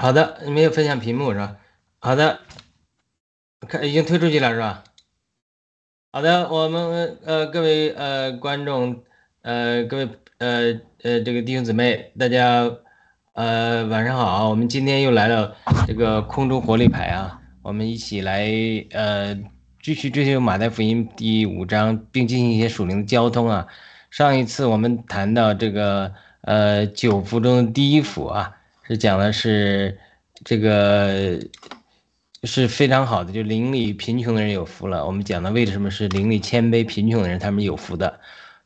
好的，没有分享屏幕是吧？好的，看已经推出去了是吧？好的，我们呃各位呃观众呃各位呃呃这个弟兄姊妹，大家呃晚上好，我们今天又来了这个空中活力牌啊，我们一起来呃继续追求马太福音第五章，并进行一些属灵的交通啊。上一次我们谈到这个呃九福中的第一福啊。是讲的是这个是非常好的，就邻里贫穷的人有福了。我们讲的为什么是邻里谦卑贫穷的人他们有福的，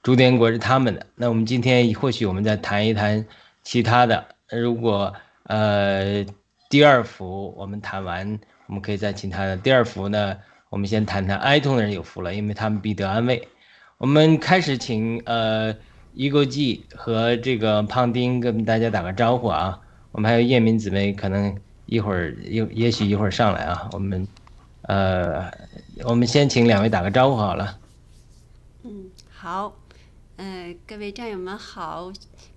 主天国是他们的。那我们今天或许我们再谈一谈其他的。如果呃第二幅我们谈完，我们可以再请他的。第二幅呢，我们先谈谈哀痛的人有福了，因为他们必得安慰。我们开始请呃一个记和这个胖丁跟大家打个招呼啊。我们还有叶明姊妹，可能一会儿也也许一会儿上来啊。我们，呃，我们先请两位打个招呼好了。嗯，好，呃，各位战友们好，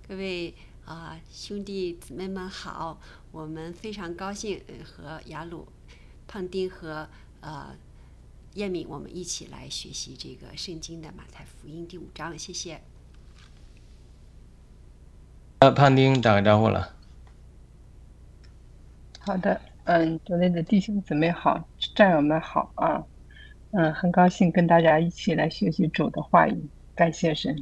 各位啊兄弟姊妹们好，我们非常高兴和雅鲁、胖丁和呃叶敏，我们一起来学习这个圣经的马太福音第五章，谢谢。呃，胖丁打个招呼了。好的，嗯，国内的弟兄姊妹好，战友们好啊，嗯，很高兴跟大家一起来学习主的话语，感谢神。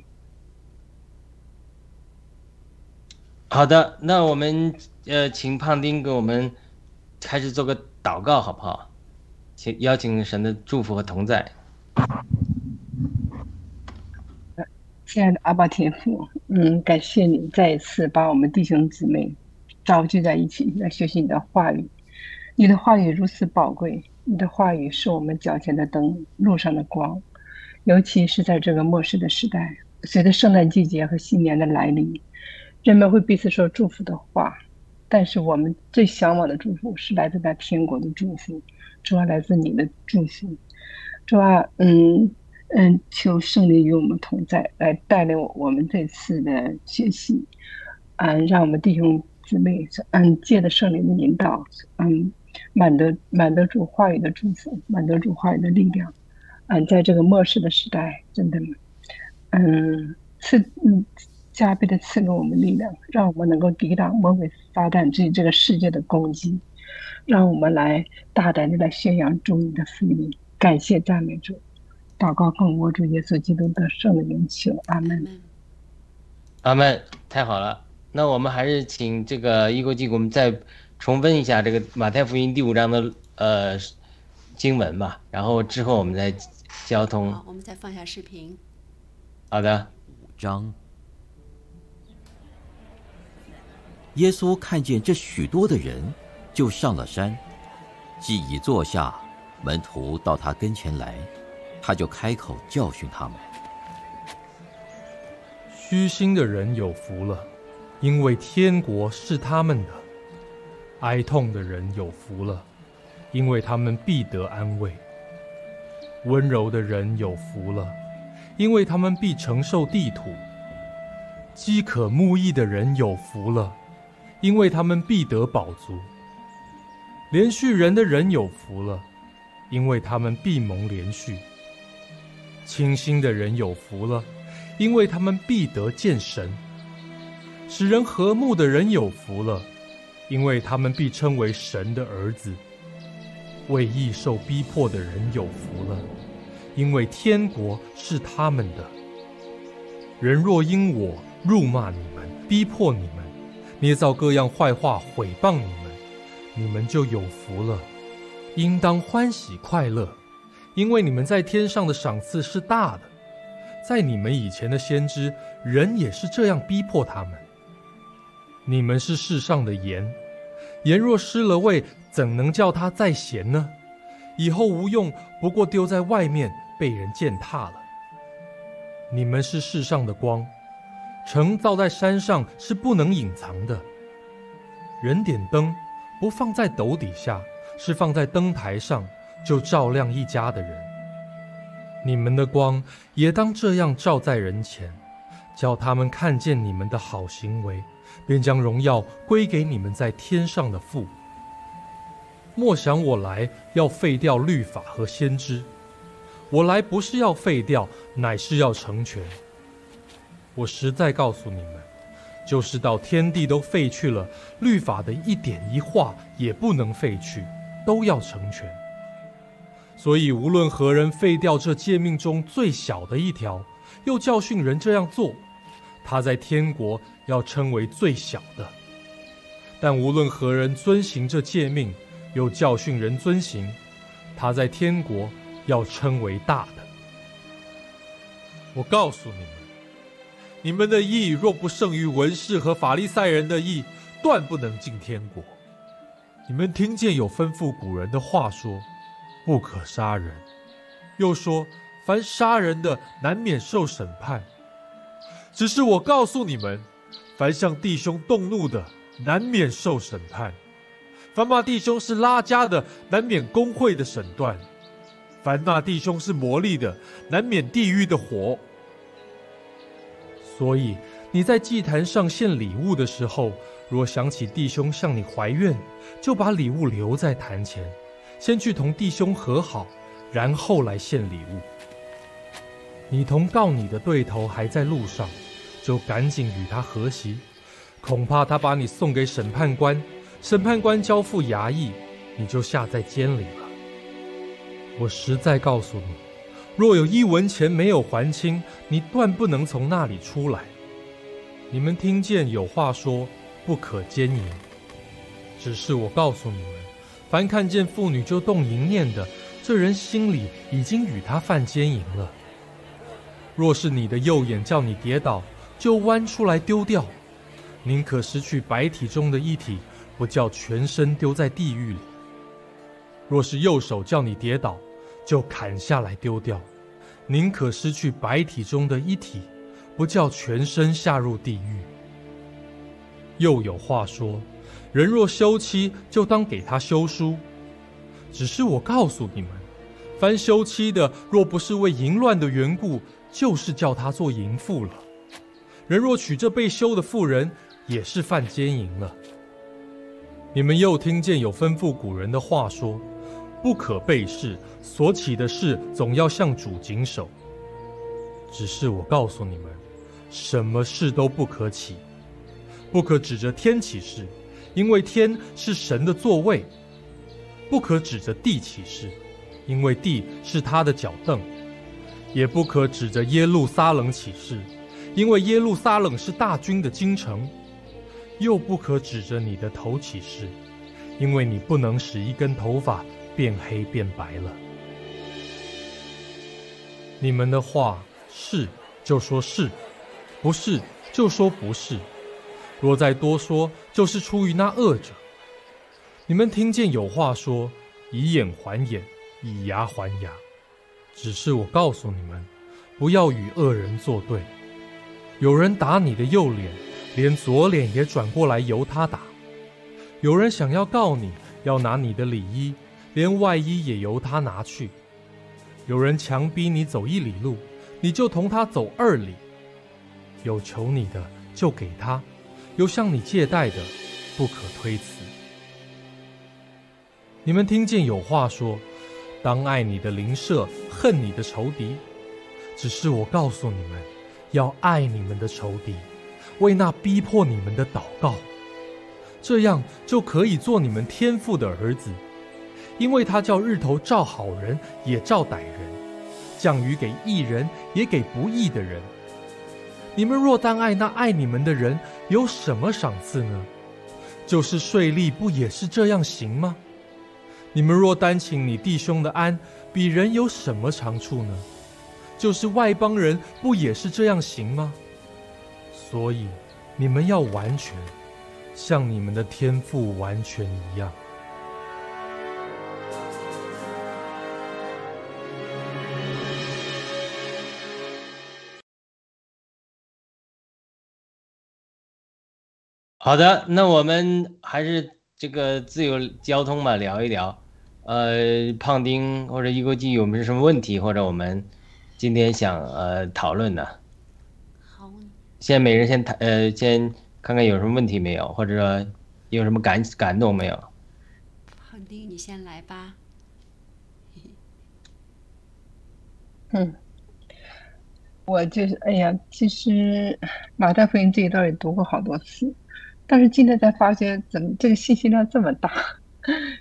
好的，那我们呃，请胖丁给我们开始做个祷告，好不好？请邀请神的祝福和同在。亲爱的阿爸天父，嗯，感谢你再一次把我们弟兄姊妹。召集在一起来学习你的话语，你的话语如此宝贵，你的话语是我们脚前的灯，路上的光。尤其是在这个末世的时代，随着圣诞季节和新年的来临，人们会彼此说祝福的话，但是我们最向往的祝福是来自那天国的祝福，主要来自你的祝福。主啊，嗯嗯，求圣灵与我们同在，来带领我们这次的学习，嗯，让我们弟兄。姊妹，嗯，借的圣灵的引导，嗯，满得满得住话语的祝福，满得住话语的力量，嗯，在这个末世的时代，真的，嗯，赐嗯加倍的赐给我们力量，让我们能够抵挡魔鬼撒旦这这个世界的攻击，让我们来大胆的来宣扬主你的福音，感谢赞美主，祷告奉我主耶稣基督的圣灵求，阿门，阿门，太好了。那我们还是请这个一国际给我们再重温一下这个马太福音第五章的呃经文吧，然后之后我们再交通。好，我们再放下视频。好的。五章。耶稣看见这许多的人，就上了山，既已坐下，门徒到他跟前来，他就开口教训他们：虚心的人有福了。因为天国是他们的，哀痛的人有福了，因为他们必得安慰；温柔的人有福了，因为他们必承受地土；饥渴慕义的人有福了，因为他们必得饱足；连续人的人有福了，因为他们必蒙连续；清心的人有福了，因为他们必得见神。使人和睦的人有福了，因为他们必称为神的儿子；为义受逼迫的人有福了，因为天国是他们的。人若因我辱骂你们、逼迫你们、捏造各样坏话毁谤你们，你们就有福了，应当欢喜快乐，因为你们在天上的赏赐是大的。在你们以前的先知，人也是这样逼迫他们。你们是世上的盐，盐若失了味，怎能叫它再咸呢？以后无用，不过丢在外面，被人践踏了。你们是世上的光，城造在山上是不能隐藏的。人点灯，不放在斗底下，是放在灯台上，就照亮一家的人。你们的光也当这样照在人前，叫他们看见你们的好行为。便将荣耀归给你们在天上的父。莫想我来要废掉律法和先知，我来不是要废掉，乃是要成全。我实在告诉你们，就是到天地都废去了，律法的一点一画也不能废去，都要成全。所以无论何人废掉这诫命中最小的一条，又教训人这样做，他在天国要称为最小的；但无论何人遵行这诫命，又教训人遵行，他在天国要称为大的。我告诉你们，你们的义若不胜于文士和法利赛人的义，断不能进天国。你们听见有吩咐古人的话说：“不可杀人。”又说：“凡杀人的，难免受审判。”只是我告诉你们，凡向弟兄动怒的，难免受审判；凡骂弟兄是拉家的，难免公会的审断；凡骂弟兄是魔力的，难免地狱的火。所以你在祭坛上献礼物的时候，若想起弟兄向你怀怨，就把礼物留在坛前，先去同弟兄和好，然后来献礼物。你同告你的对头还在路上。就赶紧与他和席，恐怕他把你送给审判官，审判官交付衙役，你就下在监里了。我实在告诉你，若有一文钱没有还清，你断不能从那里出来。你们听见有话说不可奸淫，只是我告诉你们，凡看见妇女就动淫念的，这人心里已经与他犯奸淫了。若是你的右眼叫你跌倒，就弯出来丢掉，宁可失去白体中的一体，不叫全身丢在地狱里。若是右手叫你跌倒，就砍下来丢掉，宁可失去白体中的一体，不叫全身下入地狱。又有话说：人若休妻，就当给他休书。只是我告诉你们，凡休妻的，若不是为淫乱的缘故，就是叫他做淫妇了。人若娶这被休的妇人，也是犯奸淫了。你们又听见有吩咐古人的话说：“不可背誓，所起的事总要向主谨守。”只是我告诉你们，什么事都不可起，不可指着天起誓，因为天是神的座位；不可指着地起誓，因为地是他的脚凳；也不可指着耶路撒冷起誓。因为耶路撒冷是大军的京城，又不可指着你的头起誓，因为你不能使一根头发变黑变白了。你们的话是就说是，不是就说不是。若再多说，就是出于那恶者。你们听见有话说：以眼还眼，以牙还牙。只是我告诉你们，不要与恶人作对。有人打你的右脸，连左脸也转过来由他打；有人想要告你，要拿你的里衣，连外衣也由他拿去；有人强逼你走一里路，你就同他走二里。有求你的就给他，有向你借贷的，不可推辞。你们听见有话说：当爱你的邻舍，恨你的仇敌。只是我告诉你们。要爱你们的仇敌，为那逼迫你们的祷告，这样就可以做你们天父的儿子，因为他叫日头照好人也照歹人，降雨给义人也给不义的人。你们若单爱那爱你们的人，有什么赏赐呢？就是税吏不也是这样行吗？你们若单请你弟兄的安，比人有什么长处呢？就是外邦人不也是这样行吗？所以你们要完全，像你们的天赋完全一样。好的，那我们还是这个自由交通嘛，聊一聊。呃，胖丁或者一国际有没有什么问题，或者我们？今天想呃讨论的，好，先每人先谈呃先看看有什么问题没有，或者说有什么感感动没有？胖丁，你先来吧。嗯，我就是哎呀，其实马太福音这一段也读过好多次，但是今天才发现，怎么这个信息量这么大，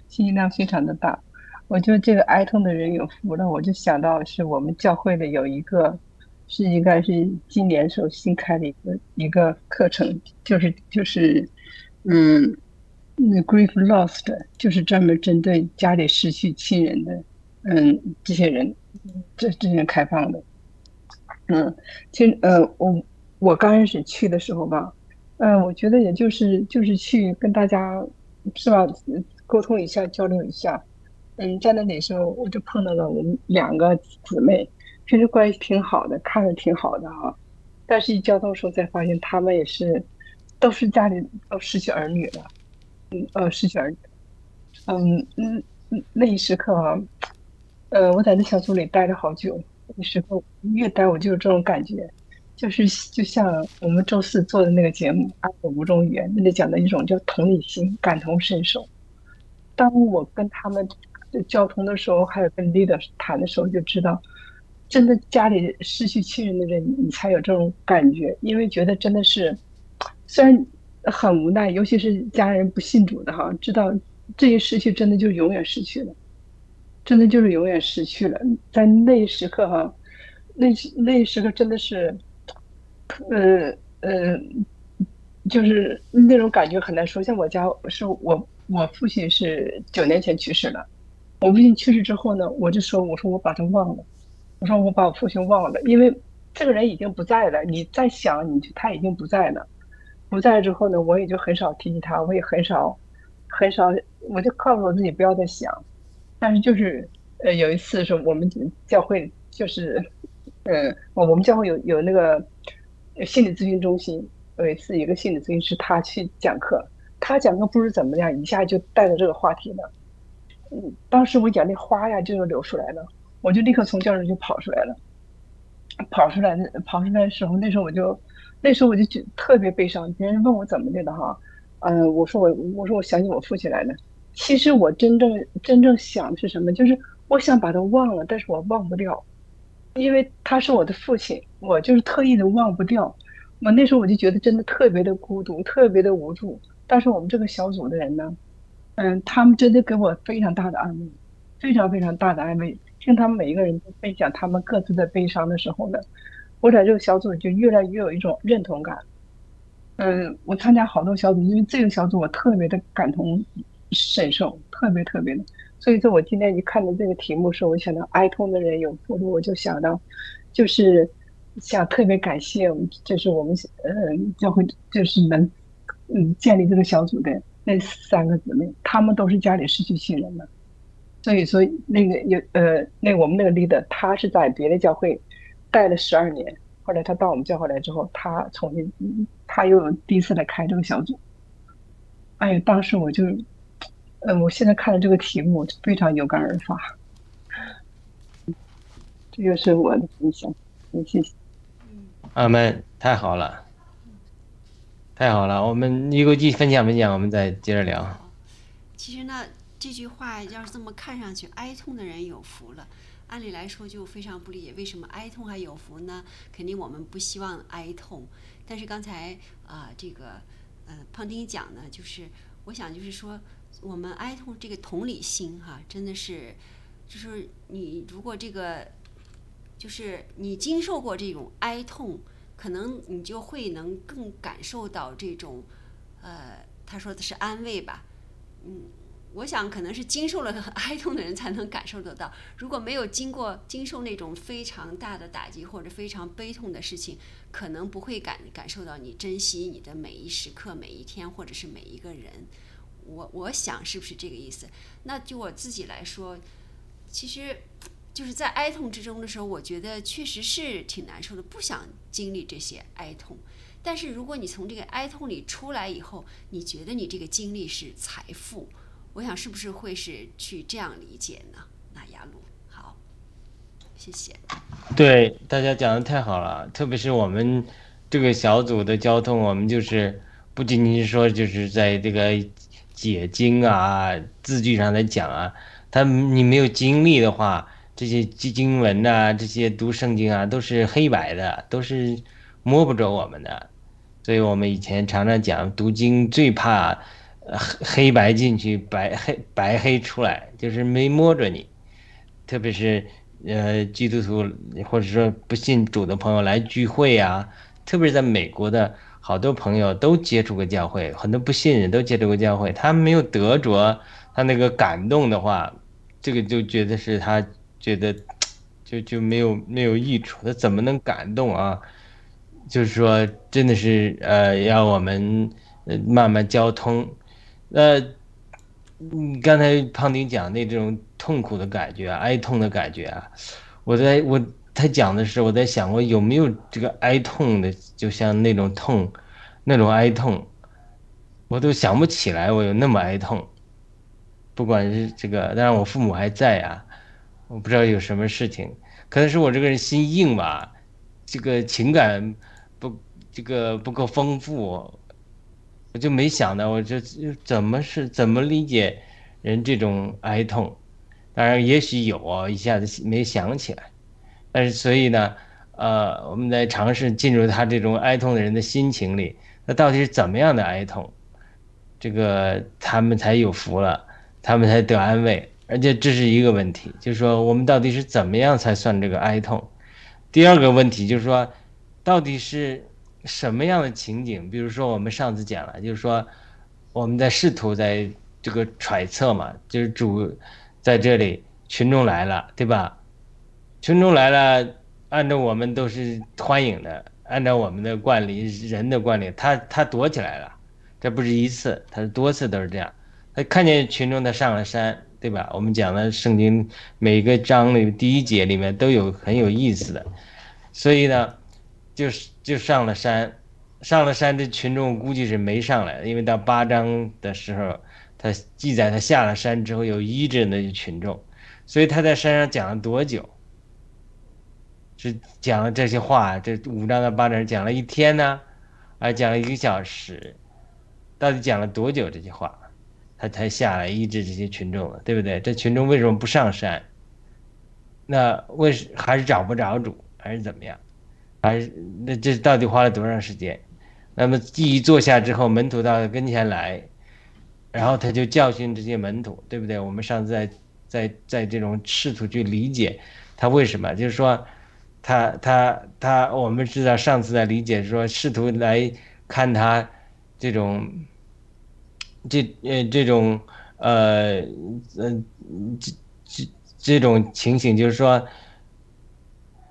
信息量非常的大。我觉得这个哀痛的人有福了，我就想到是我们教会的有一个，是应该是今年时候新开的一个一个课程，就是就是嗯，那 grief lost 就是专门针对家里失去亲人的嗯这些人。这这些开放的，嗯，其实呃，我我刚开始去的时候吧，嗯，我觉得也就是就是去跟大家是吧，沟通一下，交流一下，嗯，在那里时候我就碰到了我们两个姊妹，平时关系挺好的，看着挺好的哈，但是一交通时候才发现他们也是都是家里都失去儿女了，嗯呃失去儿女，嗯嗯那一时刻啊。呃，我在那小组里待了好久，那时候越待我就有这种感觉，就是就像我们周四做的那个节目《爱的五种语言》，那里讲的一种叫同理心、感同身受。当我跟他们交通的时候，还有跟 leader 谈的时候，就知道，真的家里失去亲人的人，你才有这种感觉，因为觉得真的是，虽然很无奈，尤其是家人不信主的哈，知道这些失去真的就永远失去了。真的就是永远失去了，在那一时刻哈，那那时刻真的是，呃呃，就是那种感觉很难说。像我家是我我父亲是九年前去世了，我父亲去世之后呢，我就说我说我把他忘了，我说我把我父亲忘了，因为这个人已经不在了。你再想，你就他已经不在了，不在之后呢，我也就很少提起他，我也很少很少，我就告诉我自己不要再想。但是就是，呃，有一次是我们教会就是，呃，我我们教会有有那个心理咨询中心，有一次一个心理咨询师他去讲课，他讲课不知怎么样，一下就带着这个话题了，嗯，当时我眼泪哗呀就流出来了，我就立刻从教室就跑出来了，跑出来跑出来的时候，那时候我就那时候我就觉特别悲伤，别人问我怎么的了哈，嗯，我说我我说我想起我父亲来了。其实我真正真正想的是什么？就是我想把他忘了，但是我忘不掉，因为他是我的父亲，我就是特意的忘不掉。我那时候我就觉得真的特别的孤独，特别的无助。但是我们这个小组的人呢，嗯，他们真的给我非常大的安慰，非常非常大的安慰。听他们每一个人都分享他们各自的悲伤的时候呢，我在这个小组就越来越有一种认同感。嗯，我参加好多小组，因为这个小组我特别的感同。身受特别特别的，所以说我今天一看到这个题目时候，我想到哀痛的人有福了，我就想到，就是想特别感谢，就是我们呃教会就是能嗯建立这个小组的那三个姊妹，她们都是家里失去亲人的，所以说那个有呃那我们那个 leader 他是在别的教会待了十二年，后来他到我们教会来之后，他重新他又第一次来开这个小组，哎呀，当时我就。嗯，我现在看了这个题目，非常有感而发。这就是我的分享，谢谢。阿门，太好了，太好了。我们一个继续分享分享，我们再接着聊。其实呢，这句话要是这么看上去，哀痛的人有福了。按理来说，就非常不理解为什么哀痛还有福呢？肯定我们不希望哀痛。但是刚才啊，这个呃，胖丁讲呢，就是我想就是说。我们哀痛这个同理心哈，真的是，就是你如果这个，就是你经受过这种哀痛，可能你就会能更感受到这种，呃，他说的是安慰吧，嗯，我想可能是经受了哀痛的人才能感受得到，如果没有经过经受那种非常大的打击或者非常悲痛的事情，可能不会感感受到你珍惜你的每一时刻、每一天或者是每一个人。我我想是不是这个意思？那就我自己来说，其实就是在哀痛之中的时候，我觉得确实是挺难受的，不想经历这些哀痛。但是如果你从这个哀痛里出来以后，你觉得你这个经历是财富，我想是不是会是去这样理解呢？那雅鲁，好，谢谢。对，大家讲的太好了，特别是我们这个小组的交通，我们就是。不仅仅是说就是在这个解经啊字句上来讲啊，他你没有经历的话，这些经经文呐，这些读圣经啊，都是黑白的，都是摸不着我们的。所以我们以前常常讲，读经最怕黑黑白进去，白黑白黑出来，就是没摸着你。特别是呃基督徒或者说不信主的朋友来聚会啊，特别是在美国的好多朋友都接触过教会，很多不信任都接触过教会，他没有得着他那个感动的话，这个就觉得是他觉得就就没有没有益处，他怎么能感动啊？就是说，真的是呃，要我们慢慢交通。呃，嗯，刚才胖丁讲那种痛苦的感觉、啊哀痛的感觉啊，我在我他讲的时候，我在想，我有没有这个哀痛的，就像那种痛，那种哀痛，我都想不起来，我有那么哀痛。不管是这个，当然我父母还在啊，我不知道有什么事情，可能是我这个人心硬吧，这个情感不。这个不够丰富，我就没想到，我就怎么是怎么理解人这种哀痛？当然，也许有啊，一下子没想起来。但是，所以呢，呃，我们在尝试进入他这种哀痛的人的心情里，那到底是怎么样的哀痛？这个他们才有福了，他们才得安慰。而且这是一个问题，就是说我们到底是怎么样才算这个哀痛？第二个问题就是说，到底是。什么样的情景？比如说，我们上次讲了，就是说，我们在试图在这个揣测嘛，就是主在这里，群众来了，对吧？群众来了，按照我们都是欢迎的，按照我们的惯例，人的惯例，他他躲起来了，这不是一次，他是多次都是这样。他看见群众，他上了山，对吧？我们讲的圣经每个章里第一节里面都有很有意思的，所以呢。就是就上了山，上了山，这群众估计是没上来，因为到八章的时候，他记载他下了山之后有医治那些群众，所以他在山上讲了多久？是讲了这些话，这五章到八章讲了一天呢，还讲了一个小时？到底讲了多久这些话？他才下来医治这些群众了，对不对？这群众为什么不上山？那为什还是找不着主，还是怎么样？还是那这到底花了多长时间？那么一坐下之后，门徒到跟前来，然后他就教训这些门徒，对不对？我们上次在在在这种试图去理解他为什么，就是说他他他，我们知道上次在理解说试图来看他这种这呃这种呃嗯这这这种情形，就是说。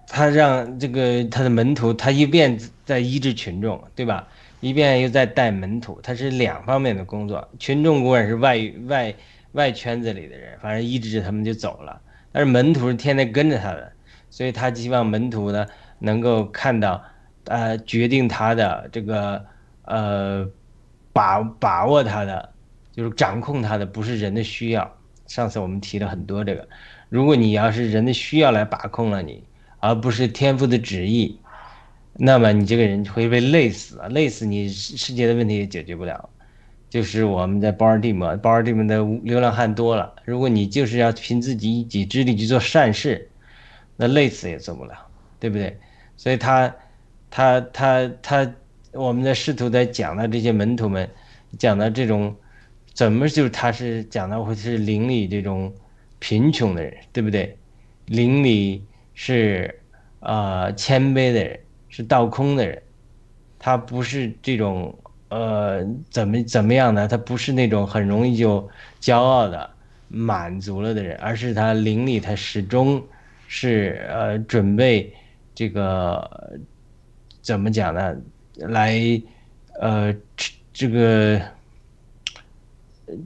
他让这个他的门徒，他一边在医治群众，对吧？一边又在带门徒，他是两方面的工作。群众固然是外外外圈子里的人，反正医治他们就走了。但是门徒是天天跟着他的，所以他希望门徒呢能够看到，呃，决定他的这个呃把把握他的，就是掌控他的，不是人的需要。上次我们提了很多这个，如果你要是人的需要来把控了你。而不是天赋的旨意，那么你这个人会被累死啊！累死你，世界的问题也解决不了。就是我们在包尔蒂摩，包尔蒂摩的流浪汉多了。如果你就是要凭自己一己之力去做善事，那累死也做不了，对不对？所以他，他，他，他，我们在试图在讲到这些门徒们，讲到这种，怎么就是他是讲到会是邻里这种贫穷的人，对不对？邻里。是，呃，谦卑的人，是倒空的人，他不是这种，呃，怎么怎么样呢？他不是那种很容易就骄傲的、满足了的人，而是他邻里他始终是呃准备这个怎么讲呢？来，呃，这个，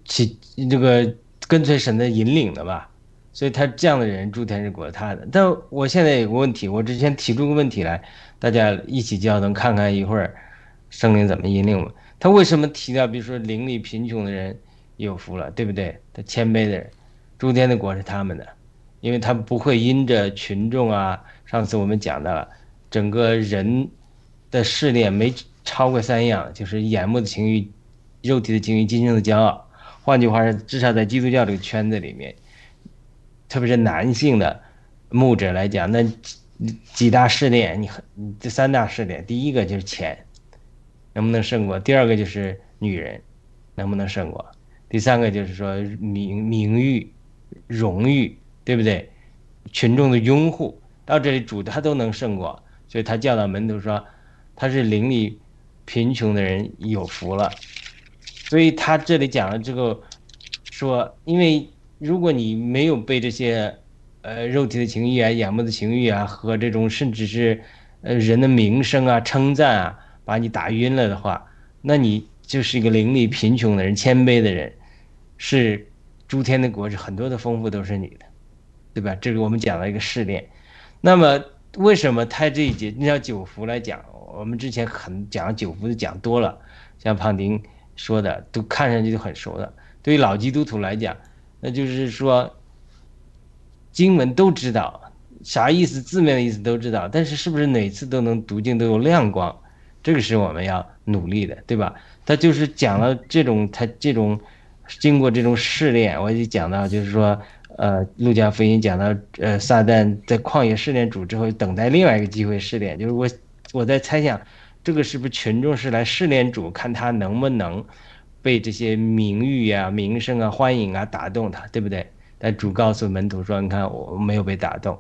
起这个跟随神的引领的吧。所以他这样的人，诸天是国他的。但我现在有个问题，我之前提出个问题来，大家一起交通，看看一会儿，圣灵怎么引领我。他为什么提到，比如说邻里贫穷的人有福了，对不对？他谦卑的人，诸天的国是他们的，因为他不会因着群众啊。上次我们讲到了，整个人的试炼没超过三样，就是眼目的情欲、肉体的情欲、精神的骄傲。换句话说，至少在基督教这个圈子里面，特别是男性的牧者来讲，那几大试炼，你这三大试炼，第一个就是钱，能不能胜过？第二个就是女人，能不能胜过？第三个就是说名名誉、荣誉，对不对？群众的拥护，到这里主他都能胜过，所以他教导门徒说，他是邻里贫穷的人有福了。所以他这里讲了这个，说，因为如果你没有被这些，呃，肉体的情欲啊、眼目的情欲啊和这种甚至是，呃，人的名声啊、称赞啊，把你打晕了的话，那你就是一个灵力贫穷的人、谦卑的人，是诸天的国是很多的丰富都是你的，对吧？这个我们讲了一个试炼。那么为什么他这一节你要九福来讲？我们之前很讲九福的讲多了，像胖丁。说的都看上去就很熟的，对于老基督徒来讲，那就是说，经文都知道啥意思，字面的意思都知道，但是是不是每次都能读经都有亮光，这个是我们要努力的，对吧？他就是讲了这种，他这种经过这种试炼，我就讲到就是说，呃，路加福音讲到，呃，撒旦在旷野试炼主之后，等待另外一个机会试炼，就是我我在猜想。这个是不是群众是来试炼主，看他能不能被这些名誉啊、名声啊、欢迎啊打动他，对不对？但主告诉门徒说：“你看，我没有被打动，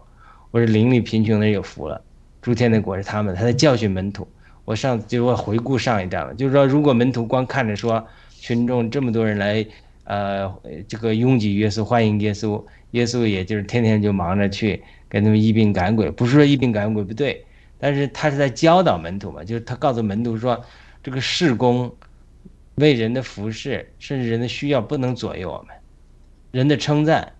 我是邻里贫穷的人有福了，诸天的果是他们。”他在教训门徒。我上次就我回顾上一章了，就是说，如果门徒光看着说群众这么多人来，呃，这个拥挤耶稣、欢迎耶稣，耶稣也就是天天就忙着去跟他们医病赶鬼，不是说医病赶鬼不对。但是他是在教导门徒嘛，就是他告诉门徒说，这个事工为人的服侍，甚至人的需要不能左右我们，人的称赞、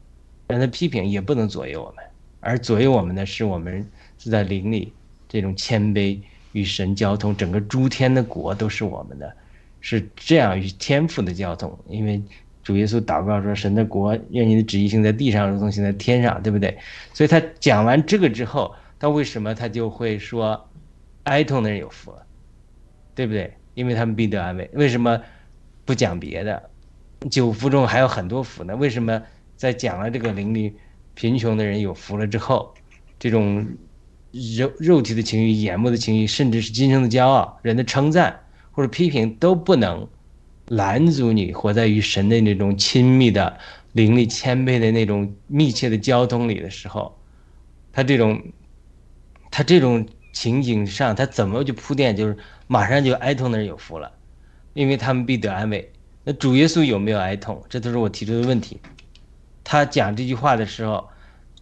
人的批评也不能左右我们，而左右我们的是我们是在灵里这种谦卑与神交通，整个诸天的国都是我们的，是这样与天赋的交通。因为主耶稣祷告说：“神的国，愿你的旨意行在地上，如同行在天上，对不对？”所以他讲完这个之后。他为什么他就会说，哀痛的人有福，对不对？因为他们必得安慰。为什么不讲别的？九福中还有很多福呢？为什么在讲了这个灵里贫穷的人有福了之后，这种肉肉体的情绪、眼目的情绪，甚至是今生的骄傲、人的称赞或者批评都不能拦阻你活在与神的那种亲密的灵力谦卑的那种密切的交通里的时候，他这种。他这种情景上，他怎么就铺垫？就是马上就哀痛的人有福了，因为他们必得安慰。那主耶稣有没有哀痛？这都是我提出的问题。他讲这句话的时候，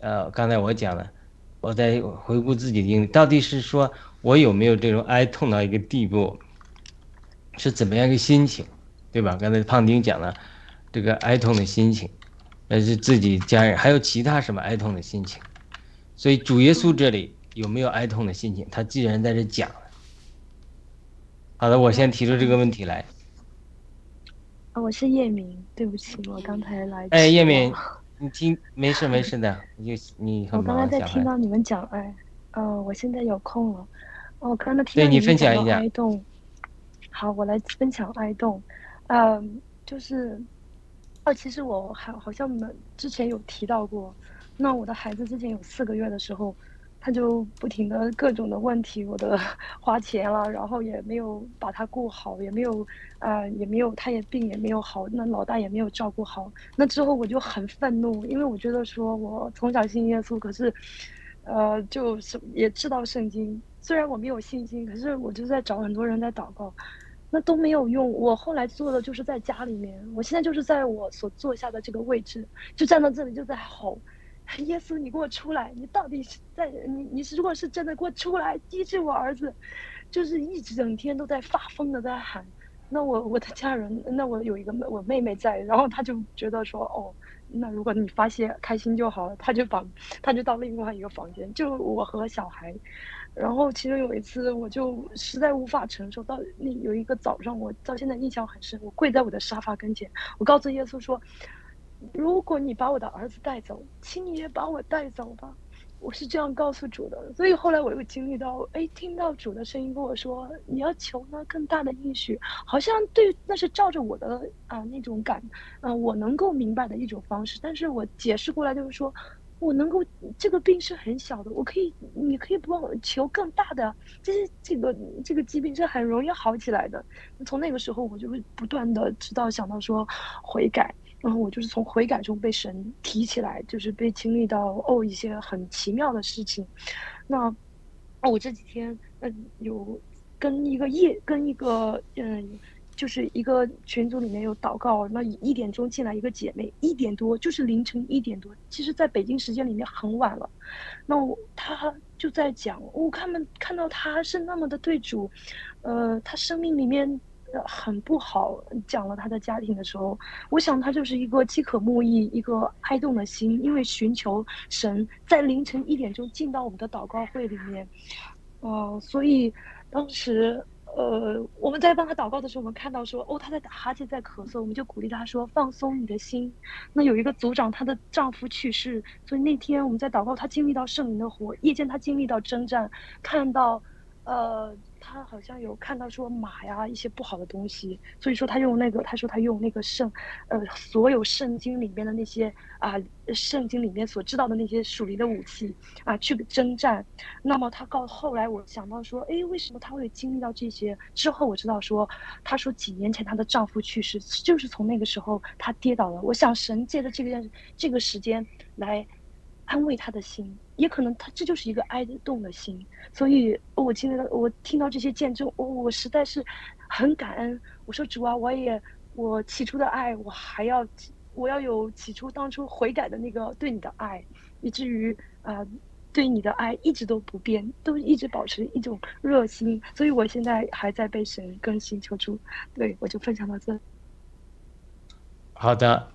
呃，刚才我讲了，我在回顾自己的经历，到底是说我有没有这种哀痛到一个地步，是怎么样一个心情，对吧？刚才胖丁讲了这个哀痛的心情，那是自己家人，还有其他什么哀痛的心情？所以主耶稣这里。有没有哀痛的心情？他既然在这讲了，好的，我先提出这个问题来。啊，我是叶明，对不起，我刚才来。哎，叶明，你听，没事 没事的，你你我刚刚在听到你们讲爱，呃，我现在有空了。哦，我刚刚听到你们讲哀痛。好，我来分享哀痛。嗯，就是，哦，其实我还好像之前有提到过，那我的孩子之前有四个月的时候。他就不停的各种的问题，我的 花钱了，然后也没有把他顾好，也没有，呃，也没有，他也病也没有好，那老大也没有照顾好。那之后我就很愤怒，因为我觉得说我从小信耶稣，可是，呃，就是也知道圣经，虽然我没有信心，可是我就在找很多人在祷告，那都没有用。我后来做的就是在家里面，我现在就是在我所坐下的这个位置，就站到这里就在吼。耶稣，你给我出来！你到底是在你？你是如果是真的，给我出来医治我儿子，就是一整天都在发疯的在喊。那我我的家人，那我有一个妹我妹妹在，然后他就觉得说，哦，那如果你发泄开心就好了，他就把他就到另外一个房间，就我和小孩。然后其中有一次，我就实在无法承受，到那有一个早上，我到现在印象很深，我跪在我的沙发跟前，我告诉耶稣说。如果你把我的儿子带走，请你也把我带走吧。我是这样告诉主的，所以后来我又经历到，哎，听到主的声音跟我说，你要求呢更大的应许，好像对，那是照着我的啊那种感，啊我能够明白的一种方式，但是我解释过来就是说，我能够这个病是很小的，我可以，你可以帮我求更大的，就是这个这个疾病是很容易好起来的。从那个时候，我就会不断的知道想到说悔改。然后我就是从悔改中被神提起来，就是被经历到哦一些很奇妙的事情。那我这几天嗯有跟一个夜跟一个嗯就是一个群组里面有祷告，那一点钟进来一个姐妹，一点多就是凌晨一点多，其实在北京时间里面很晚了。那我她就在讲，我看们看到她是那么的对主，呃，她生命里面。很不好，讲了他的家庭的时候，我想他就是一个饥渴慕义、一个哀动的心，因为寻求神，在凌晨一点钟进到我们的祷告会里面，呃，所以当时呃我们在帮他祷告的时候，我们看到说哦他在打哈欠在咳嗽，我们就鼓励他说放松你的心。那有一个组长，她的丈夫去世，所以那天我们在祷告，她经历到圣灵的火，夜间她经历到征战，看到呃。他好像有看到说马呀一些不好的东西，所以说他用那个，他说他用那个圣，呃，所有圣经里面的那些啊，圣经里面所知道的那些属灵的武器啊去征战。那么他告后来我想到说，哎，为什么他会经历到这些？之后我知道说，他说几年前她的丈夫去世，就是从那个时候她跌倒了。我想神借着这个这个时间来。安慰他的心，也可能他这就是一个哀动的心，所以我听到我听到这些见证，我我实在是很感恩。我说主啊，我也我起初的爱，我还要我要有起初当初悔改的那个对你的爱，以至于啊对你的爱一直都不变，都一直保持一种热心。所以我现在还在被神更新求助，对我就分享到这。好的，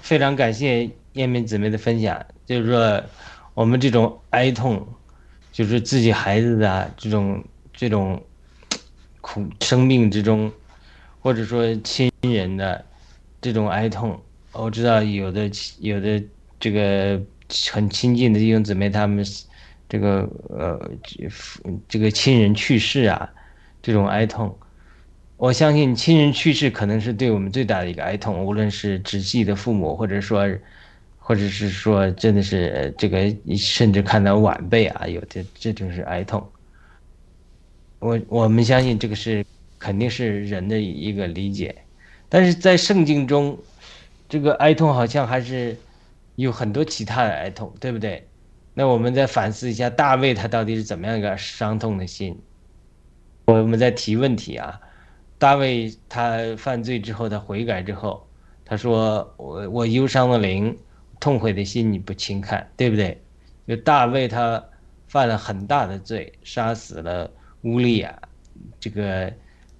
非常感谢。燕明姊妹的分享，就是说，我们这种哀痛，就是自己孩子的这种这种苦生命之中，或者说亲人的这种哀痛。我知道有的有的这个很亲近的弟兄姊妹，他们这个呃这个亲人去世啊，这种哀痛，我相信亲人去世可能是对我们最大的一个哀痛，无论是直系的父母，或者说。或者是说，真的是这个，甚至看到晚辈啊，有的这就是哀痛。我我们相信这个是肯定是人的一个理解，但是在圣经中，这个哀痛好像还是有很多其他的哀痛，对不对？那我们再反思一下，大卫他到底是怎么样一个伤痛的心？我们在提问题啊，大卫他犯罪之后，他悔改之后，他说：“我我忧伤的灵。”痛悔的心你不轻看，对不对？就大卫他犯了很大的罪，杀死了乌利亚，这个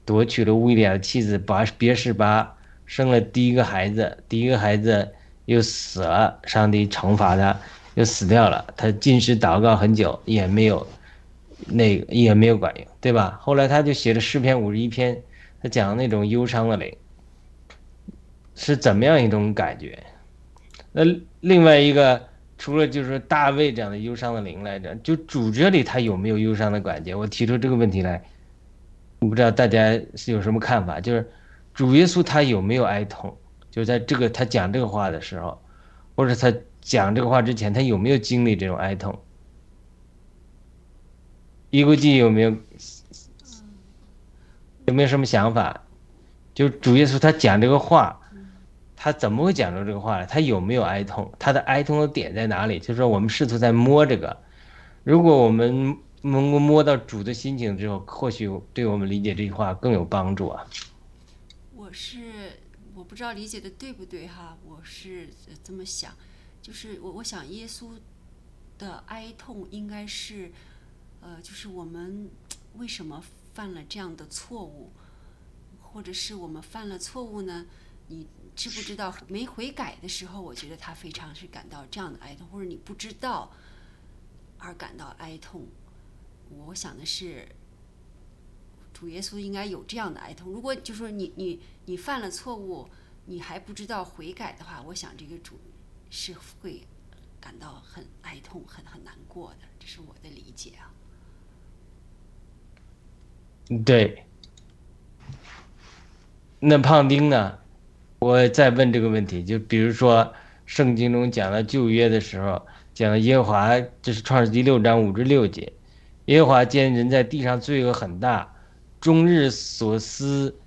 夺取了乌利亚的妻子拔别是巴，生了第一个孩子，第一个孩子又死了，上帝惩罚他，又死掉了。他进食祷告很久也没有，那个也没有管用，对吧？后来他就写了诗篇五十一篇，他讲那种忧伤的灵是怎么样一种感觉。那另外一个，除了就是说大卫这样的忧伤的灵来着，就主这里他有没有忧伤的感觉？我提出这个问题来，我不知道大家是有什么看法？就是主耶稣他有没有哀痛？就在这个他讲这个话的时候，或者他讲这个话之前，他有没有经历这种哀痛？一估计有没有？有没有什么想法？就主耶稣他讲这个话。他怎么会讲出这个话来？他有没有哀痛？他的哀痛的点在哪里？就是说，我们试图在摸这个。如果我们能够摸到主的心情之后，或许对我们理解这句话更有帮助啊。我是我不知道理解的对不对哈？我是这么想，就是我我想耶稣的哀痛应该是，呃，就是我们为什么犯了这样的错误，或者是我们犯了错误呢？你。知不知道没悔改的时候，我觉得他非常是感到这样的哀痛，或者你不知道而感到哀痛。我想的是，主耶稣应该有这样的哀痛。如果就说你你你犯了错误，你还不知道悔改的话，我想这个主是会感到很哀痛、很很难过的，这是我的理解啊。对。那胖丁呢？我再问这个问题，就比如说圣经中讲到旧约的时候，讲到耶和华，这是创世第六章五至六节，耶和华见人在地上罪恶很大，终日所思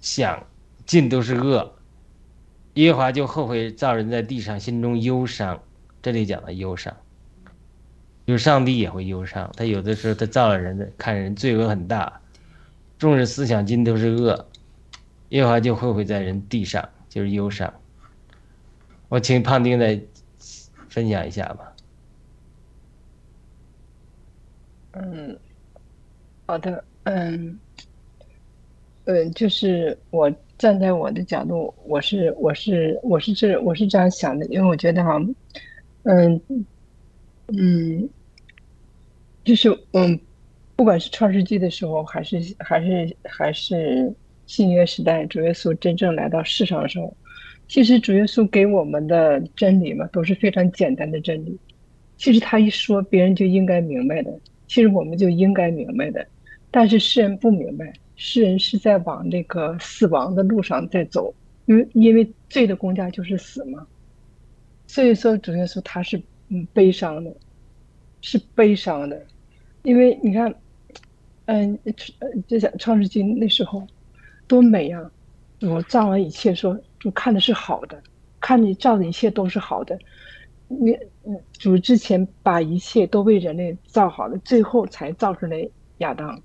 想尽都是恶，耶和华就后悔造人在地上，心中忧伤。这里讲的忧伤，就是上帝也会忧伤，他有的时候他造了人，看人罪恶很大，终日思想尽都是恶。耶和华就会会在人地上，就是忧伤。我请胖丁再分享一下吧。嗯，好的，嗯，嗯，就是我站在我的角度，我是我是我是这我是这样想的，因为我觉得哈，嗯嗯，就是嗯，不管是创世纪的时候，还是还是还是。新约时代，主耶稣真正来到世上的时候，其实主耶稣给我们的真理嘛，都是非常简单的真理。其实他一说，别人就应该明白的。其实我们就应该明白的，但是世人不明白，世人是在往那个死亡的路上在走，因为因为罪的公价就是死嘛。所以说，主耶稣他是嗯悲伤的，是悲伤的，因为你看，嗯，就像创世纪那时候。多美呀！我造完一切，说主看的是好的，看你造的一切都是好的。你嗯，主之前把一切都为人类造好了，最后才造出来亚当。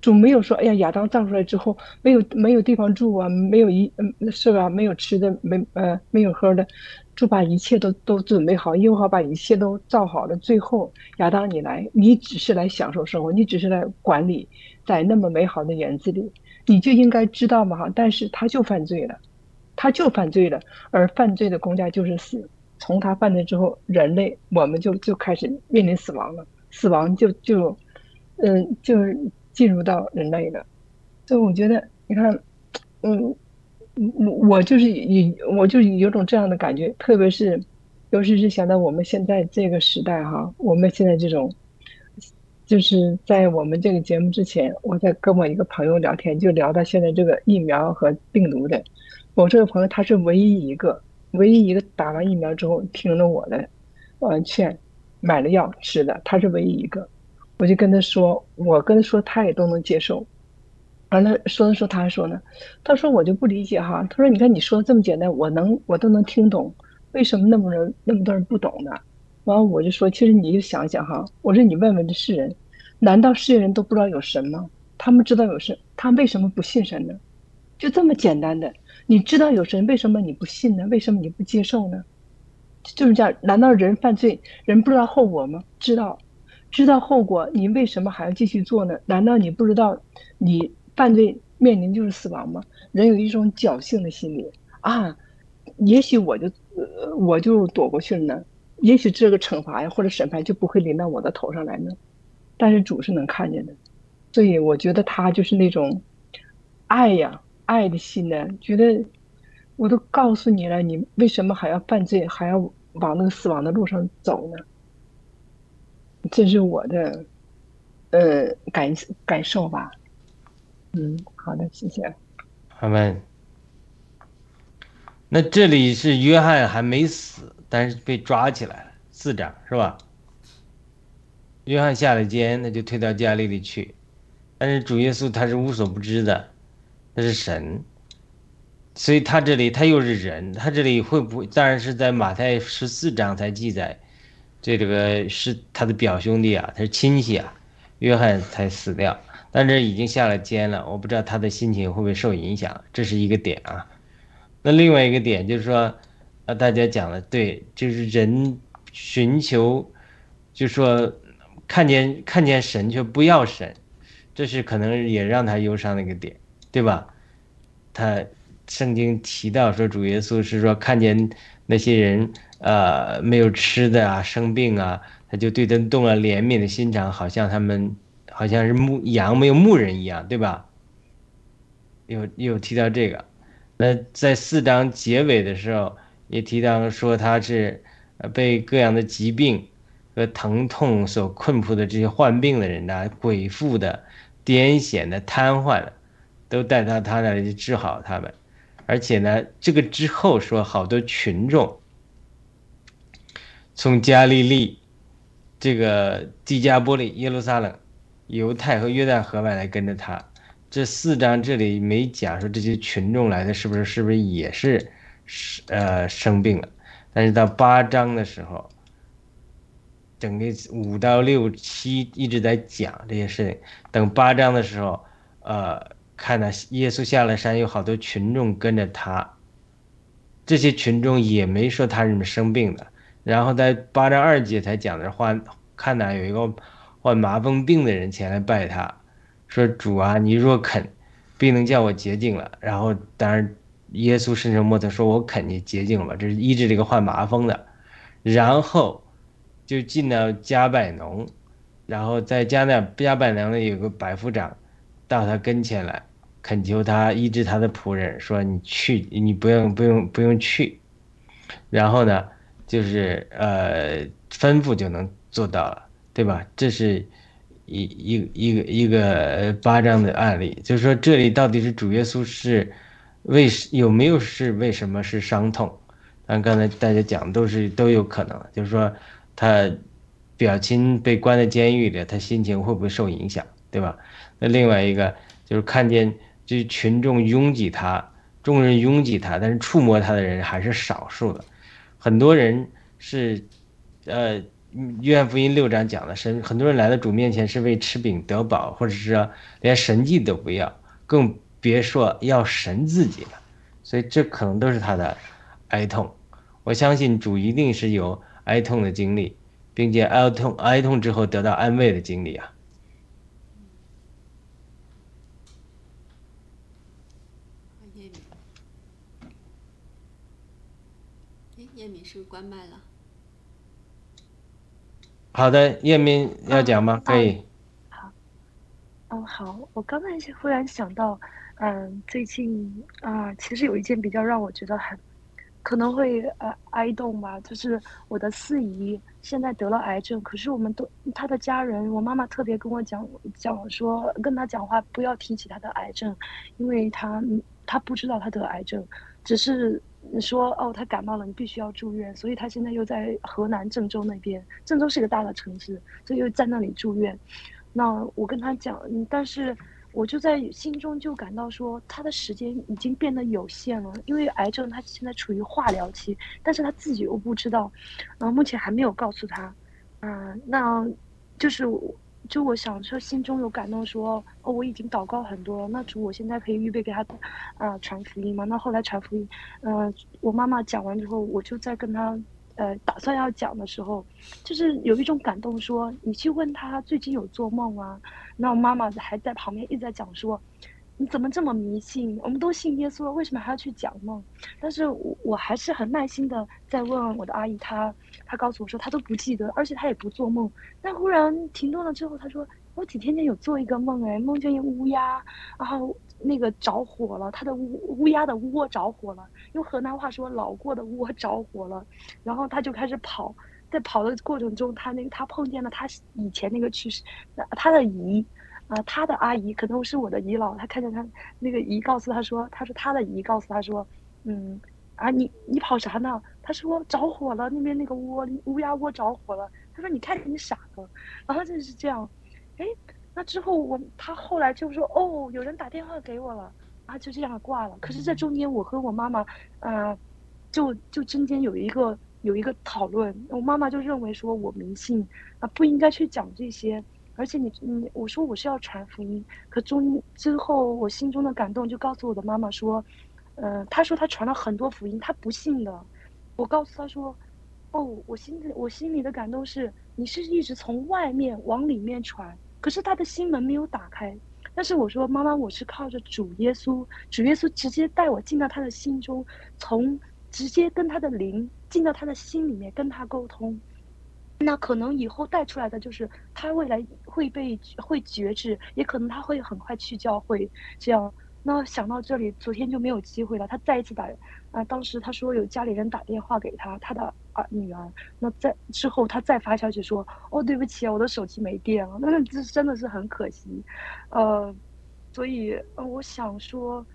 主没有说，哎呀，亚当造出来之后没有没有地方住啊，没有一嗯是吧？没有吃的，没呃没有喝的，主把一切都都准备好，又好把一切都造好了。最后亚当你来，你只是来享受生活，你只是来管理在那么美好的园子里。你就应该知道嘛哈，但是他就犯罪了，他就犯罪了，而犯罪的公价就是死。从他犯罪之后，人类我们就就开始面临死亡了，死亡就就，嗯，就进入到人类了。所以我觉得，你看，嗯，我我就是有，我就有种这样的感觉，特别是，尤其是想到我们现在这个时代哈，我们现在这种。就是在我们这个节目之前，我在跟我一个朋友聊天，就聊到现在这个疫苗和病毒的。我这个朋友他是唯一一个，唯一一个打完疫苗之后听了我的，呃劝，买了药吃的，他是唯一一个。我就跟他说，我跟他说，他也都能接受。完了说着说，他还说呢，他说我就不理解哈，他说你看你说的这么简单，我能我都能听懂，为什么那么人那么多人不懂呢？然后我就说，其实你就想想哈，我说你问问这世人，难道世界人都不知道有神吗？他们知道有神，他们为什么不信神呢？就这么简单的，你知道有神，为什么你不信呢？为什么你不接受呢？就是这样，难道人犯罪，人不知道后果吗？知道，知道后果，你为什么还要继续做呢？难道你不知道，你犯罪面临就是死亡吗？人有一种侥幸的心理啊，也许我就呃我就躲过去了呢。也许这个惩罚呀，或者审判就不会临到我的头上来呢，但是主是能看见的，所以我觉得他就是那种爱呀，爱的心呢，觉得我都告诉你了，你为什么还要犯罪，还要往那个死亡的路上走呢？这是我的呃感感受吧。嗯，好的，谢谢。好们，那这里是约翰还没死。但是被抓起来了，四长是吧？约翰下了监，那就退到家里里去。但是主耶稣他是无所不知的，他是神，所以他这里他又是人，他这里会不会？当然是在马太十四章才记载，这这个是他的表兄弟啊，他是亲戚啊，约翰才死掉。但这已经下了监了，我不知道他的心情会不会受影响，这是一个点啊。那另外一个点就是说。呃大家讲的对，就是人寻求，就说看见看见神却不要神，这是可能也让他忧伤的一个点，对吧？他圣经提到说主耶稣是说看见那些人呃没有吃的啊生病啊，他就对他动了怜悯的心肠，好像他们好像是牧羊没有牧人一样，对吧？有有提到这个，那在四章结尾的时候。也提到说他是，被各样的疾病和疼痛所困缚的这些患病的人呐、鬼附的、癫痫的、瘫痪的，都带到他那里去治好他们。而且呢，这个之后说好多群众从加利利、这个迪加波利、耶路撒冷、犹太和约旦河外来跟着他。这四章这里没讲说这些群众来的是不是是不是也是呃生病了，但是到八章的时候，整个五到六七一直在讲这些事情。等八章的时候，呃，看到耶稣下了山，有好多群众跟着他，这些群众也没说他是生病的。然后在八章二节才讲的患，看到有一个患麻风病的人前来拜他。说主啊，你若肯，必能叫我洁净了。然后，当然，耶稣伸手摸他，说我肯你洁净了吧。这是医治这个患麻风的。然后，就进到加百农，然后在加那加百农里有个百夫长，到他跟前来，恳求他医治他的仆人，说你去，你不用不用不用去。然后呢，就是呃吩咐就能做到了，对吧？这是。一一一个一个八章的案例，就是说这里到底是主耶稣是为有没有是为什么是伤痛？但刚才大家讲都是都有可能，就是说他表亲被关在监狱里，他心情会不会受影响，对吧？那另外一个就是看见这群众拥挤他，众人拥挤他，但是触摸他的人还是少数的，很多人是呃。约翰福音六章讲的神，很多人来到主面前是为吃饼得饱，或者是连神迹都不要，更别说要神自己了。所以这可能都是他的哀痛。我相信主一定是有哀痛的经历，并且哀痛哀痛之后得到安慰的经历啊。叶敏，哎，叶敏是不是关麦了？好的，叶明要讲吗？可以。好。嗯，好。我刚才忽然想到，嗯，最近啊，其实有一件比较让我觉得很可能会呃哀动吧，就是我的四姨现在得了癌症，可是我们都她的家人，我妈妈特别跟我讲讲说，跟她讲话不要提起她的癌症，因为她她不知道她得癌症，只是。说哦，她感冒了，你必须要住院，所以她现在又在河南郑州那边。郑州是一个大的城市，所以又在那里住院。那我跟她讲，但是我就在心中就感到说，他的时间已经变得有限了，因为癌症他现在处于化疗期，但是他自己又不知道，然后目前还没有告诉他。嗯，那就是。就我想说，心中有感动，说哦，我已经祷告很多了。那主，我现在可以预备给他，啊，传福音吗？那后来传福音，嗯，我妈妈讲完之后，我就在跟他，呃，打算要讲的时候，就是有一种感动，说你去问他最近有做梦啊。那我妈妈还在旁边一直在讲说。你怎么这么迷信？我们都信耶稣了，为什么还要去讲梦？但是我我还是很耐心的在问我的阿姨，她她告诉我说她都不记得，而且她也不做梦。但忽然停顿了之后，她说我几天前有做一个梦，哎，梦见一乌鸦，然后那个着火了，它的乌乌鸦的窝着火了，用河南话说老过的窝着火了，然后他就开始跑，在跑的过程中，他那个他碰见了他以前那个去世，他的姨。啊，他的阿姨可能是我的姨姥，他看见他那个姨告诉他说，他说他的姨告诉他说，嗯，啊你你跑啥呢？他说着火了，那边那个窝乌鸦窝着火了。他说你看你傻了，然后就是这样，哎，那之后我他后来就说哦，有人打电话给我了，啊就这样挂了。可是这中间我和我妈妈，呃，就就中间有一个有一个讨论，我妈妈就认为说我迷信啊，不应该去讲这些。而且你你我说我是要传福音，可中之后我心中的感动就告诉我的妈妈说，呃，他说他传了很多福音，他不信的。我告诉他说，哦，我心里我心里的感动是，你是一直从外面往里面传，可是他的心门没有打开。但是我说妈妈，我是靠着主耶稣，主耶稣直接带我进到他的心中，从直接跟他的灵进到他的心里面跟他沟通。那可能以后带出来的就是他未来会被会觉知，也可能他会很快去教会这样。那想到这里，昨天就没有机会了。他再一次打啊，当时他说有家里人打电话给他，他的儿女儿。那在之后他再发消息说，哦，对不起啊，我的手机没电了。那这真的是很可惜，呃，所以呃，我想说，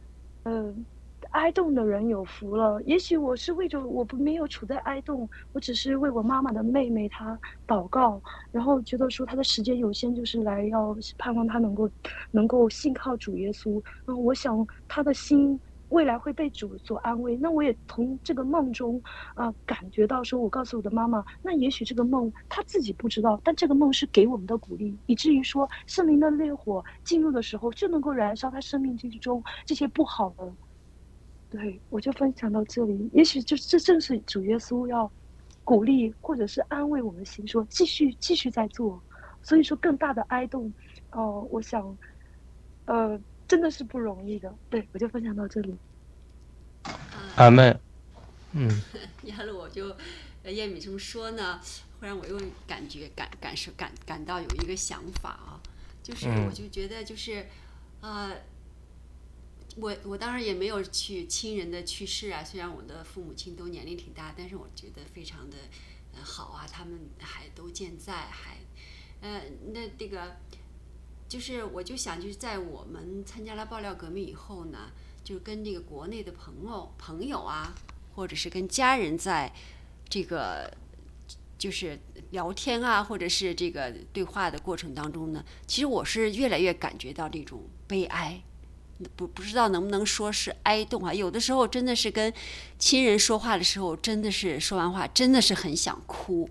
嗯。哀动的人有福了。也许我是为着我不没有处在哀动，我只是为我妈妈的妹妹她祷告，然后觉得说她的时间有限，就是来要盼望她能够能够信靠主耶稣。嗯，我想她的心未来会被主所安慰。那我也从这个梦中啊感觉到说，我告诉我的妈妈，那也许这个梦她自己不知道，但这个梦是给我们的鼓励，以至于说圣灵的烈火进入的时候，就能够燃烧她生命之中这些不好的。对，我就分享到这里。也许就这正是主耶稣要鼓励或者是安慰我们的心，说继续继续在做。所以说，更大的哀动，哦，我想，呃，真的是不容易的。对，我就分享到这里。阿妹。嗯。压了，我就叶米这么说呢，忽然我又感觉感感受感感到有一个想法啊，就是我就觉得就是，呃。我我当然也没有去亲人的去世啊，虽然我的父母亲都年龄挺大，但是我觉得非常的呃好啊，他们还都健在，还呃那这个就是我就想就是在我们参加了爆料革命以后呢，就跟这个国内的朋友朋友啊，或者是跟家人在这个就是聊天啊，或者是这个对话的过程当中呢，其实我是越来越感觉到这种悲哀。不不知道能不能说是哀动啊？有的时候真的是跟亲人说话的时候，真的是说完话，真的是很想哭。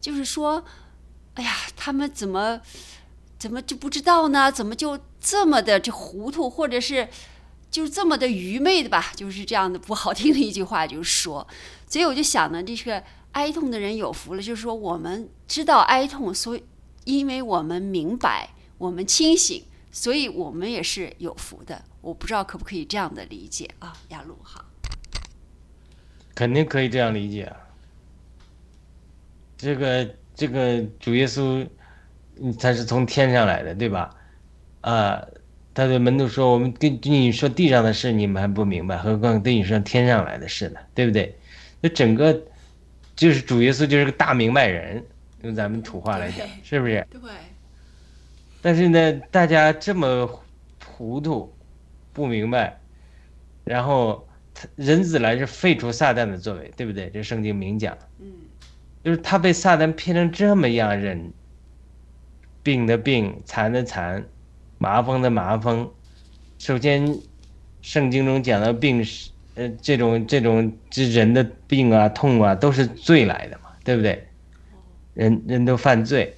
就是说，哎呀，他们怎么怎么就不知道呢？怎么就这么的这糊涂，或者是就这么的愚昧的吧？就是这样的不好听的一句话，就是说。所以我就想呢，这个哀痛的人有福了。就是说，我们知道哀痛，所以因为我们明白，我们清醒。所以我们也是有福的，我不知道可不可以这样的理解啊，亚路哈。肯定可以这样理解啊。这个这个主耶稣，他是从天上来的，对吧？啊，他对门徒说：“我们跟跟你说地上的事，你们还不明白，何况对你说天上来的事呢？对不对？那整个就是主耶稣就是个大明白人，用咱们土话来讲，是不是？对。但是呢，大家这么糊涂，不明白，然后他人子来是废除撒旦的作为，对不对？这圣经明讲，嗯，就是他被撒旦骗成这么样，人病的病，残的残，麻风的麻风。首先，圣经中讲的病是，呃，这种这种这人的病啊、痛啊，都是罪来的嘛，对不对？人人都犯罪，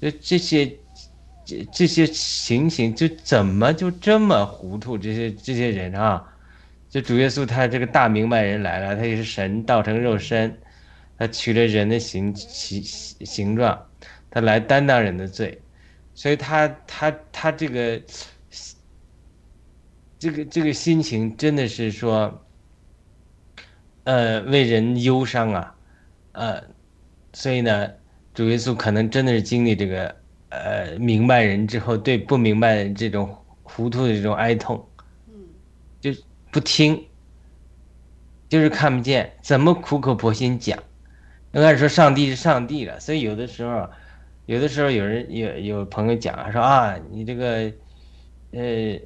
就这些。这这些情形就怎么就这么糊涂？这些这些人啊，就主耶稣他这个大明白人来了，他也是神道成肉身，他取了人的形形形状，他来担当人的罪，所以他他他这个这个这个心情真的是说，呃，为人忧伤啊，呃，所以呢，主耶稣可能真的是经历这个。呃，明白人之后，对不明白人这种糊涂的这种哀痛，嗯，就不听，就是看不见，怎么苦口婆心讲？按说上帝是上帝了，所以有的时候，有的时候有人有有朋友讲说啊，你这个，呃，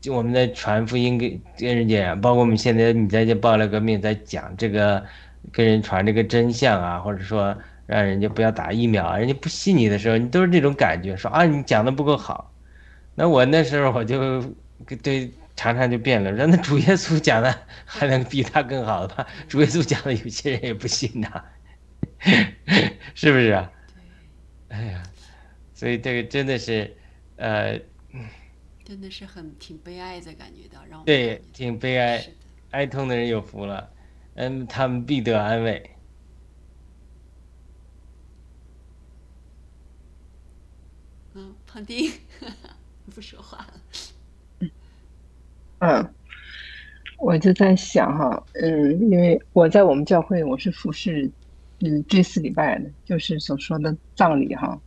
就我们在传福音给跟人家，包括我们现在你在这报了个命，在讲这个，跟人传这个真相啊，或者说。让人家不要打疫苗啊！人家不信你的时候，你都是这种感觉，说啊你讲的不够好。那我那时候我就对常常就辩论，说那主耶稣讲的还能比他更好的吗？主耶稣讲的有些人也不信呐，是不是啊？哎呀，所以这个真的是，呃，真的是很挺悲哀的感觉到，让我对挺悲哀，哀痛的人有福了，嗯，他们必得安慰。嗯胖丁 不说话了。嗯，我就在想哈，嗯，因为我在我们教会，我是服侍，嗯，第四礼拜呢，就是所说的葬礼哈，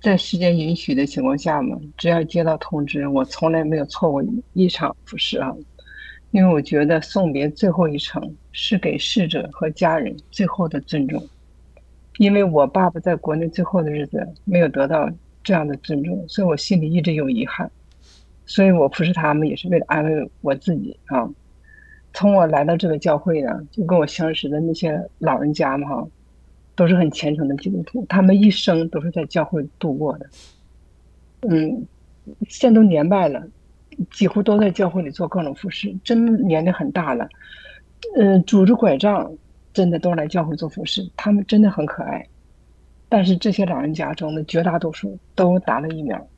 在时间允许的情况下嘛，只要接到通知，我从来没有错过一场服侍啊。因为我觉得送别最后一程是给逝者和家人最后的尊重。因为我爸爸在国内最后的日子没有得到这样的尊重，所以我心里一直有遗憾。所以我服侍他们也是为了安慰我自己啊。从我来到这个教会呢，就跟我相识的那些老人家嘛哈，都是很虔诚的基督徒，他们一生都是在教会度过的。嗯，现在都年迈了，几乎都在教会里做各种服侍，真年龄很大了。嗯，拄着拐杖，真的都来教会做服侍，他们真的很可爱。但是这些老人家中的绝大多数都打了疫苗，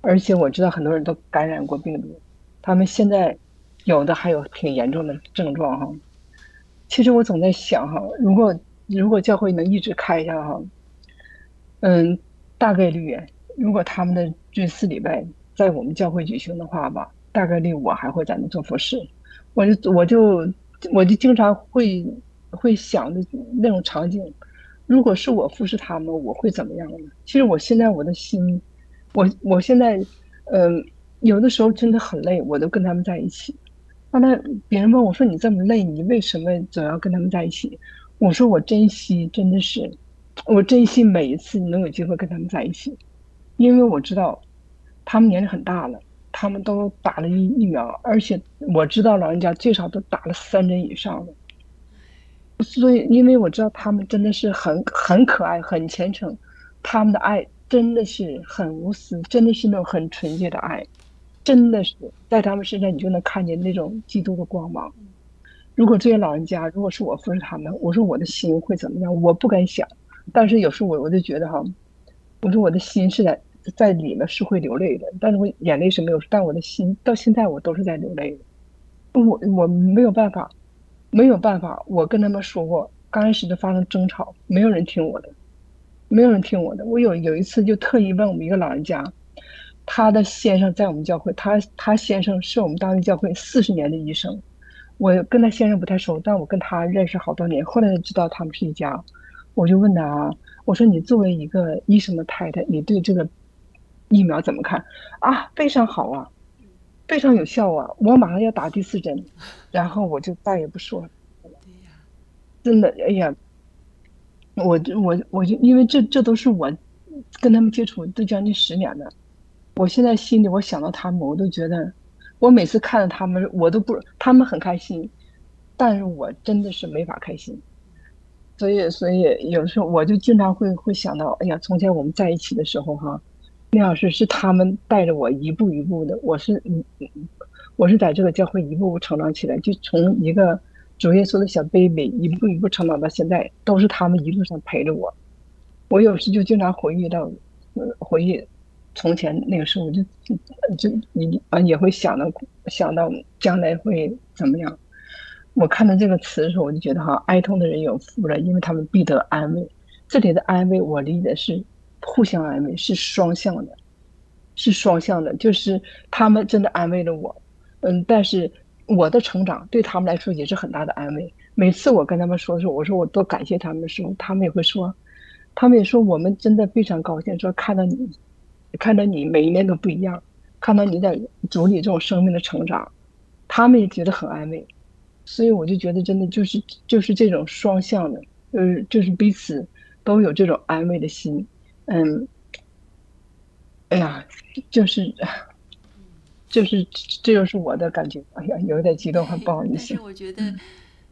而且我知道很多人都感染过病毒，他们现在有的还有挺严重的症状哈。其实我总在想哈，如果如果教会能一直开下哈，嗯，大概率。如果他们的这四礼拜在我们教会举行的话吧，大概率我还会在那做服侍。我就我就我就经常会会想的那种场景，如果是我服侍他们，我会怎么样呢？其实我现在我的心，我我现在嗯，有的时候真的很累，我都跟他们在一起。那别人问我说：“你这么累，你为什么总要跟他们在一起？”我说：“我珍惜，真的是我珍惜每一次能有机会跟他们在一起。”因为我知道，他们年龄很大了，他们都打了疫疫苗，而且我知道老人家最少都打了三针以上了。所以，因为我知道他们真的是很很可爱、很虔诚，他们的爱真的是很无私，真的是那种很纯洁的爱，真的是在他们身上你就能看见那种基督的光芒。如果这些老人家，如果是我扶持他们，我说我的心会怎么样？我不敢想，但是有时候我我就觉得哈，我说我的心是在。在里面是会流泪的，但是我眼泪是没有，但我的心到现在我都是在流泪的。我我没有办法，没有办法。我跟他们说过，刚开始就发生争吵，没有人听我的，没有人听我的。我有有一次就特意问我们一个老人家，他的先生在我们教会，他他先生是我们当地教会四十年的医生。我跟他先生不太熟，但我跟他认识好多年，后来知道他们是一家。我就问他，我说你作为一个医生的太太，你对这个。疫苗怎么看啊？非常好啊，非常有效啊！我马上要打第四针，然后我就再也不说了。真的，哎呀，我我我就因为这这都是我跟他们接触都将近十年了，我现在心里我想到他们，我都觉得我每次看到他们，我都不他们很开心，但是我真的是没法开心。所以所以有时候我就经常会会想到，哎呀，从前我们在一起的时候哈。那老师是他们带着我一步一步的，我是，我是在这个教会一步步成长起来，就从一个主耶稣的小 baby 一步一步成长到现在，都是他们一路上陪着我。我有时就经常回忆到，回忆从前那个时候，就就你啊也会想到想到将来会怎么样。我看到这个词的时候，我就觉得哈，哀痛的人有福了，因为他们必得安慰。这里的安慰，我理解是。互相安慰是双向的，是双向的，就是他们真的安慰了我，嗯，但是我的成长对他们来说也是很大的安慰。每次我跟他们说的时候，我说我多感谢他们的时候，他们也会说，他们也说我们真的非常高兴，说看到你，看到你每一年都不一样，看到你在组里这种生命的成长，他们也觉得很安慰。所以我就觉得真的就是就是这种双向的，呃，就是彼此都有这种安慰的心。嗯，哎呀，就是，就是，这就是我的感觉。哎呀，有点激动，很不好意思。但是我觉得，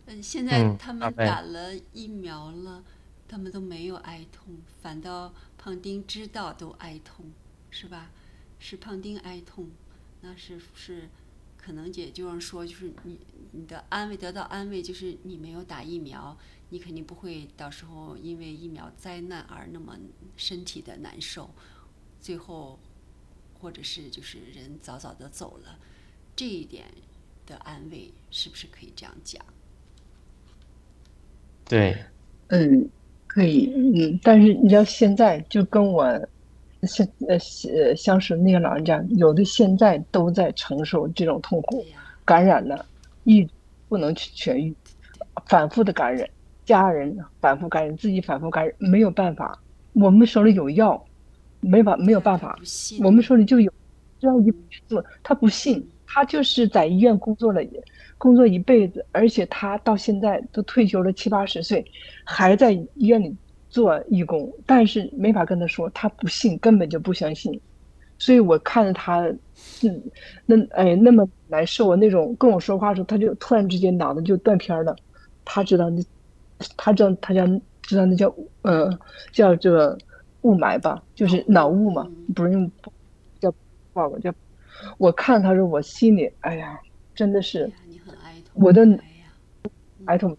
嗯，现在他们打了疫苗了，他们都没有哀痛，反倒胖丁知道都哀痛，是吧？是胖丁哀痛，那是是，可能也就是说，就是你你的安慰得到安慰，就是你没有打疫苗。你肯定不会到时候因为疫苗灾难而那么身体的难受，最后或者是就是人早早的走了，这一点的安慰是不是可以这样讲？对，嗯，可以，嗯，但是你知道现在就跟我相呃呃相识那个老人家，有的现在都在承受这种痛苦，感染了，一不能去痊愈，反复的感染。家人反复感染，自己反复感染，没有办法。我们手里有药，没法没有办法。我们手里就有，只要一做，他不信，他就是在医院工作了，工作一辈子，而且他到现在都退休了七八十岁，还在医院里做义工，但是没法跟他说，他不信，根本就不相信。所以我看着他，嗯，那哎那么难受，那种跟我说话的时候，他就突然之间脑子就断片了。他知道那，他知道他叫知道那叫呃叫这个雾霾吧，就是脑雾嘛，不是用叫叫叫。我看他说，我心里哎呀，真的是，我的哀痛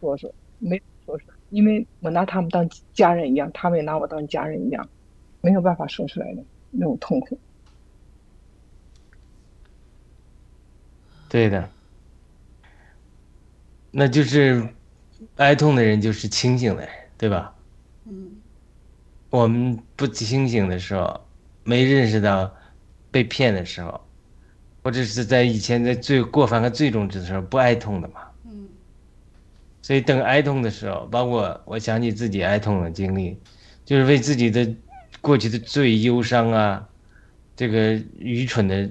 说说没说说，因为我拿他们当家人一样，他们也拿我当家人一样，没有办法说出来的。那种痛苦，对的，那就是哀痛的人就是清醒的人，对吧？嗯，我们不清醒的时候，没认识到被骗的时候，或者是在以前在最过犯和最重之的时候，不哀痛的嘛。所以等哀痛的时候，包括我想起自己哀痛的经历，就是为自己的。过去的最忧伤啊，这个愚蠢的，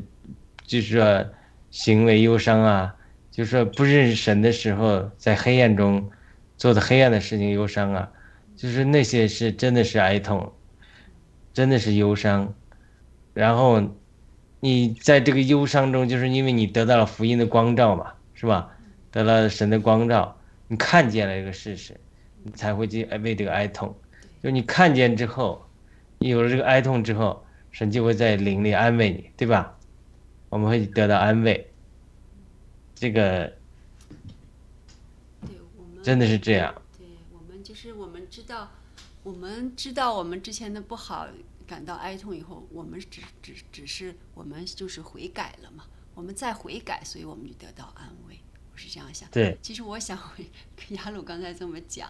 就是说行为忧伤啊，就是说不认识神的时候，在黑暗中做的黑暗的事情忧伤啊，就是那些是真的是哀痛，真的是忧伤。然后你在这个忧伤中，就是因为你得到了福音的光照嘛，是吧？得了神的光照，你看见了一个事实，你才会去为这个哀痛。就你看见之后。你有了这个哀痛之后，神就会在灵里安慰你，对吧？我们会得到安慰。这个，真的是这样。对我们就是我们知道，我们知道我们之前的不好，感到哀痛以后，我们只只只是我们就是悔改了嘛。我们再悔改，所以我们就得到安慰。我是这样想。对。其实我想回雅鲁刚才这么讲，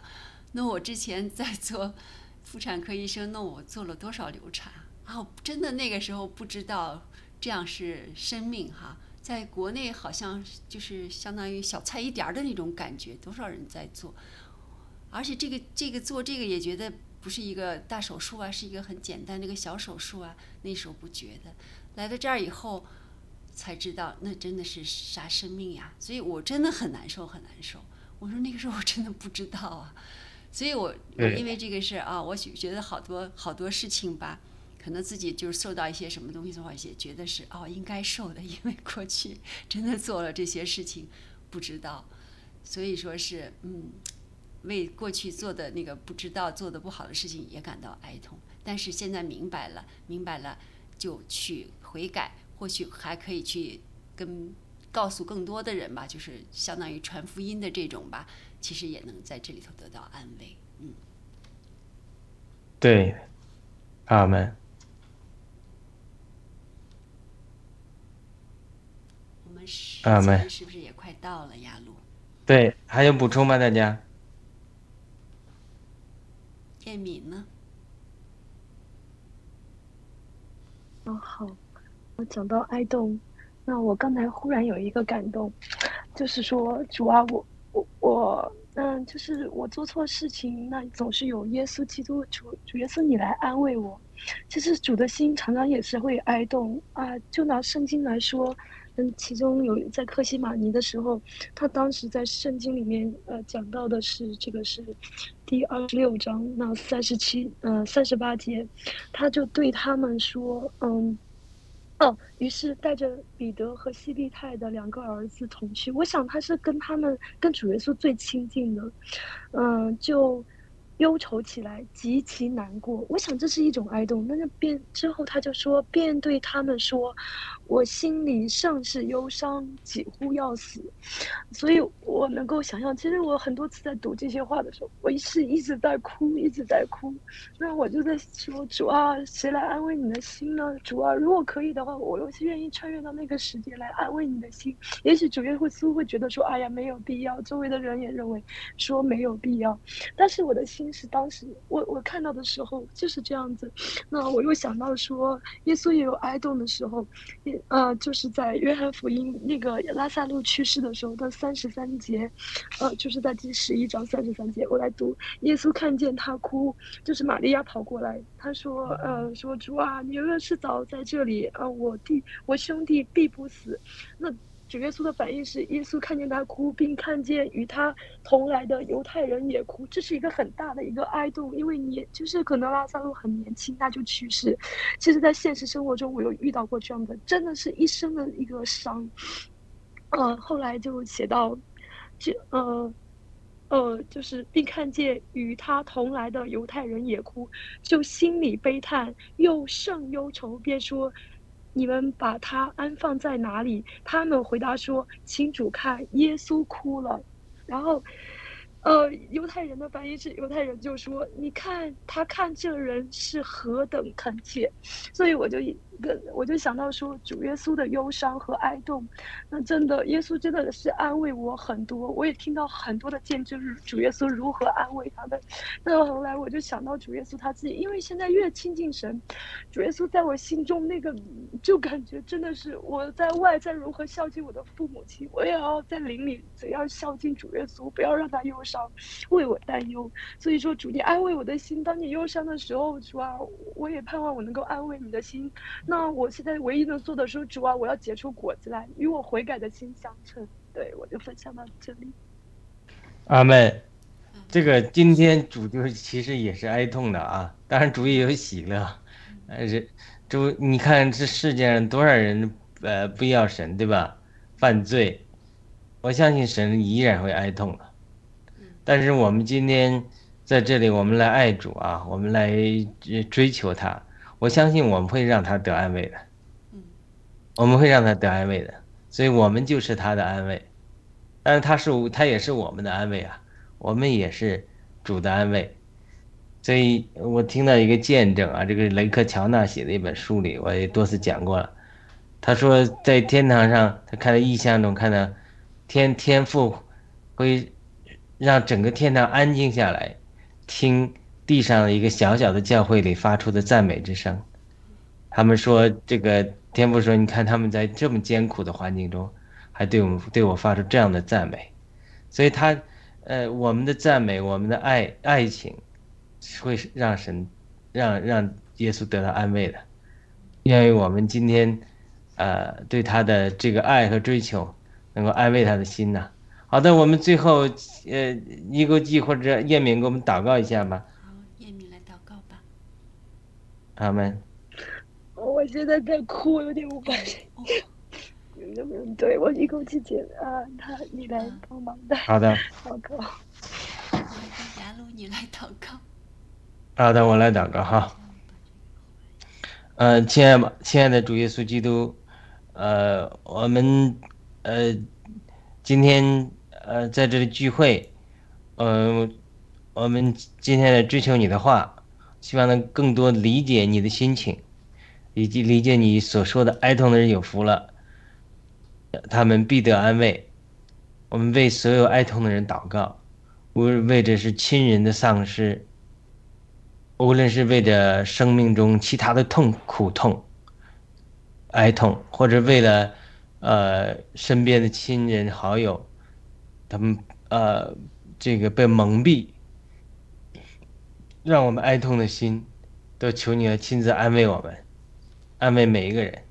那我之前在做。妇产科医生，那我做了多少流产啊？真的那个时候不知道这样是生命哈，在国内好像就是相当于小菜一碟儿的那种感觉，多少人在做，而且这个这个做这个也觉得不是一个大手术啊，是一个很简单的一个小手术啊，那时候不觉得，来到这儿以后才知道那真的是杀生命呀，所以我真的很难受很难受。我说那个时候我真的不知道啊。所以，我我因为这个事啊，我觉得好多好多事情吧，可能自己就是受到一些什么东西的话，也觉得是哦应该受的，因为过去 真的做了这些事情，不知道，所以说是嗯，为过去做的那个不知道做的不好的事情也感到哀痛，但是现在明白了，明白了就去悔改，或许还可以去跟告诉更多的人吧，就是相当于传福音的这种吧。其实也能在这里头得到安慰，嗯。对，阿门。我们时间是不是也快到了呀，路？对，还有补充吗？大家？叶敏呢？哦，好。讲到爱动，那我刚才忽然有一个感动，就是说主啊，我。我我嗯，就是我做错事情，那总是有耶稣基督主主耶稣你来安慰我。其实主的心常常也是会哀动啊。就拿圣经来说，嗯，其中有在克西玛尼的时候，他当时在圣经里面呃讲到的是这个是第二十六章那三十七呃三十八节，他就对他们说嗯。哦，于是带着彼得和西利泰的两个儿子同去。我想他是跟他们跟主耶稣最亲近的，嗯，就。忧愁起来，极其难过。我想这是一种哀动。那就便之后，他就说，便对他们说：“我心里甚是忧伤，几乎要死。”所以我能够想象，其实我很多次在读这些话的时候，我是一直在哭，一直在哭。那我就在说：“主啊，谁来安慰你的心呢？主啊，如果可以的话，我又是愿意穿越到那个时间来安慰你的心。也许主耶稣会觉得说：‘哎呀，没有必要。’周围的人也认为说没有必要。但是我的心。”是当时我我看到的时候就是这样子。那我又想到说，耶稣也有哀痛的时候，也呃，就是在约翰福音那个拉萨路去世的时候的三十三节，呃，就是在第十一章三十三节，我来读。耶稣看见他哭，就是玛利亚跑过来，他说，呃，说主啊，你若是早在这里，呃，我弟我兄弟必不死。那。主耶稣的反应是，耶稣看见他哭，并看见与他同来的犹太人也哭，这是一个很大的一个哀痛，因为你就是可能拉萨路很年轻，他就去世。其实，在现实生活中，我有遇到过这样的，真的是一生的一个伤。呃，后来就写到，就呃呃，就是并看见与他同来的犹太人也哭，就心里悲叹，又甚忧愁，便说。你们把他安放在哪里？他们回答说：“请主看，耶稣哭了。”然后。呃，犹太人的翻译是，犹太人就说：“你看他看这人是何等恳切。”所以我就个，我就想到说，主耶稣的忧伤和哀痛，那真的，耶稣真的是安慰我很多。我也听到很多的见证，主耶稣如何安慰他们。那后来我就想到主耶稣他自己，因为现在越亲近神，主耶稣在我心中那个，就感觉真的是我在外在如何孝敬我的父母亲，我也要在灵里怎样孝敬主耶稣，不要让他忧伤。伤，为我担忧，所以说主你安慰我的心。当你忧伤的时候，主啊，我也盼望我能够安慰你的心。那我现在唯一能做的是，主啊，我要结出果子来，与我悔改的心相称。对我就分享到这里。阿门。这个今天主就是其实也是哀痛的啊，当然主也有喜乐。呃，主你看这世界上多少人呃不要神对吧？犯罪，我相信神依然会哀痛的。但是我们今天在这里，我们来爱主啊，我们来追求他。我相信我们会让他得安慰的，我们会让他得安慰的。所以我们就是他的安慰，但是他是他也是我们的安慰啊，我们也是主的安慰。所以我听到一个见证啊，这个雷克乔纳写的一本书里，我也多次讲过了。他说在天堂上，他看到异象中看到天天父会。让整个天堂安静下来，听地上一个小小的教会里发出的赞美之声。他们说：“这个天父说，你看他们在这么艰苦的环境中，还对我们对我发出这样的赞美。所以，他，呃，我们的赞美，我们的爱爱情，会让神，让让耶稣得到安慰的。愿意我们今天，呃，对他的这个爱和追求，能够安慰他的心呐。”好的，我们最后，呃，尼哥记或者叶敏给我们祷告一下吧。好，叶敏来祷告吧。阿门。我现在在哭，有点无法。能不能对我一口气解啊？他，你来帮忙的。好的。祷告。雅鲁，你来祷告。好的，我来祷告哈。呃，亲爱亲爱的主耶稣基督，呃，我们，呃。今天呃在这里聚会，嗯，我们今天来追求你的话，希望能更多理解你的心情，以及理解你所说的哀痛的人有福了，他们必得安慰。我们为所有哀痛的人祷告，无论为着是亲人的丧失，无论是为着生命中其他的痛苦痛、哀痛，或者为了。呃，身边的亲人好友，他们呃，这个被蒙蔽，让我们哀痛的心，都求你来亲自安慰我们，安慰每一个人。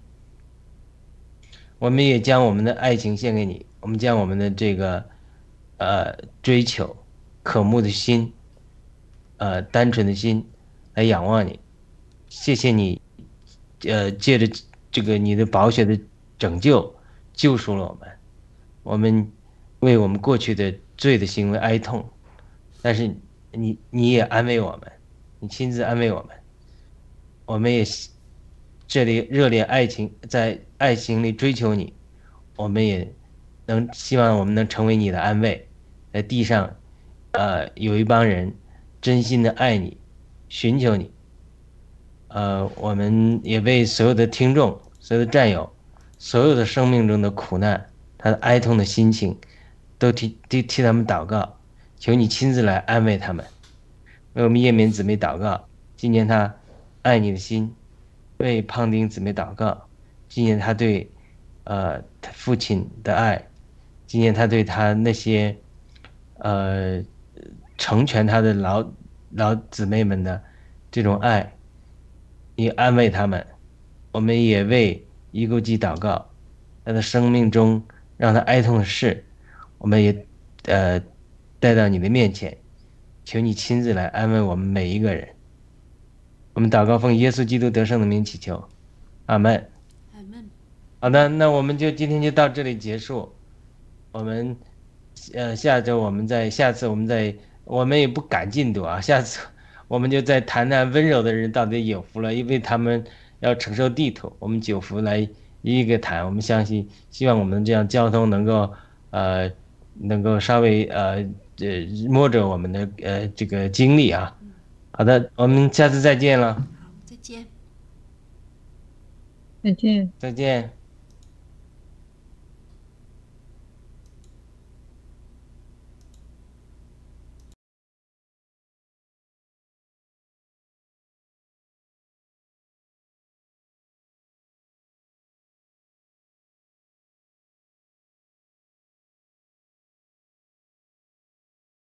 我们也将我们的爱情献给你，我们将我们的这个呃追求、渴慕的心，呃单纯的心来仰望你。谢谢你，呃，借着这个你的宝血的拯救。救赎了我们，我们为我们过去的罪的行为哀痛，但是你你也安慰我们，你亲自安慰我们，我们也这里热烈爱情在爱情里追求你，我们也能希望我们能成为你的安慰，在地上，呃，有一帮人真心的爱你，寻求你，呃，我们也为所有的听众、所有的战友。所有的生命中的苦难，他的哀痛的心情，都替替替他们祷告，求你亲自来安慰他们。为我们叶敏姊妹祷告，纪念她爱你的心，为胖丁姊妹祷告，纪念他对呃他父亲的爱，纪念他对他那些呃成全他的老老姊妹们的这种爱，也安慰他们。我们也为伊勾基祷告，在他生命中让他哀痛的事，我们也呃带到你的面前，求你亲自来安慰我们每一个人。我们祷告奉耶稣基督得胜的名祈求，阿门。阿门。好的，那我们就今天就到这里结束。我们呃下周我们再下次我们再我们也不赶进度啊，下次我们就再谈谈温柔的人到底有福了，因为他们。要承受地图，我们九福来一个谈。我们相信，希望我们这样交通能够，呃，能够稍微呃呃摸着我们的呃这个经历啊。好的，我们下次再见了。好，再见。再见。再见。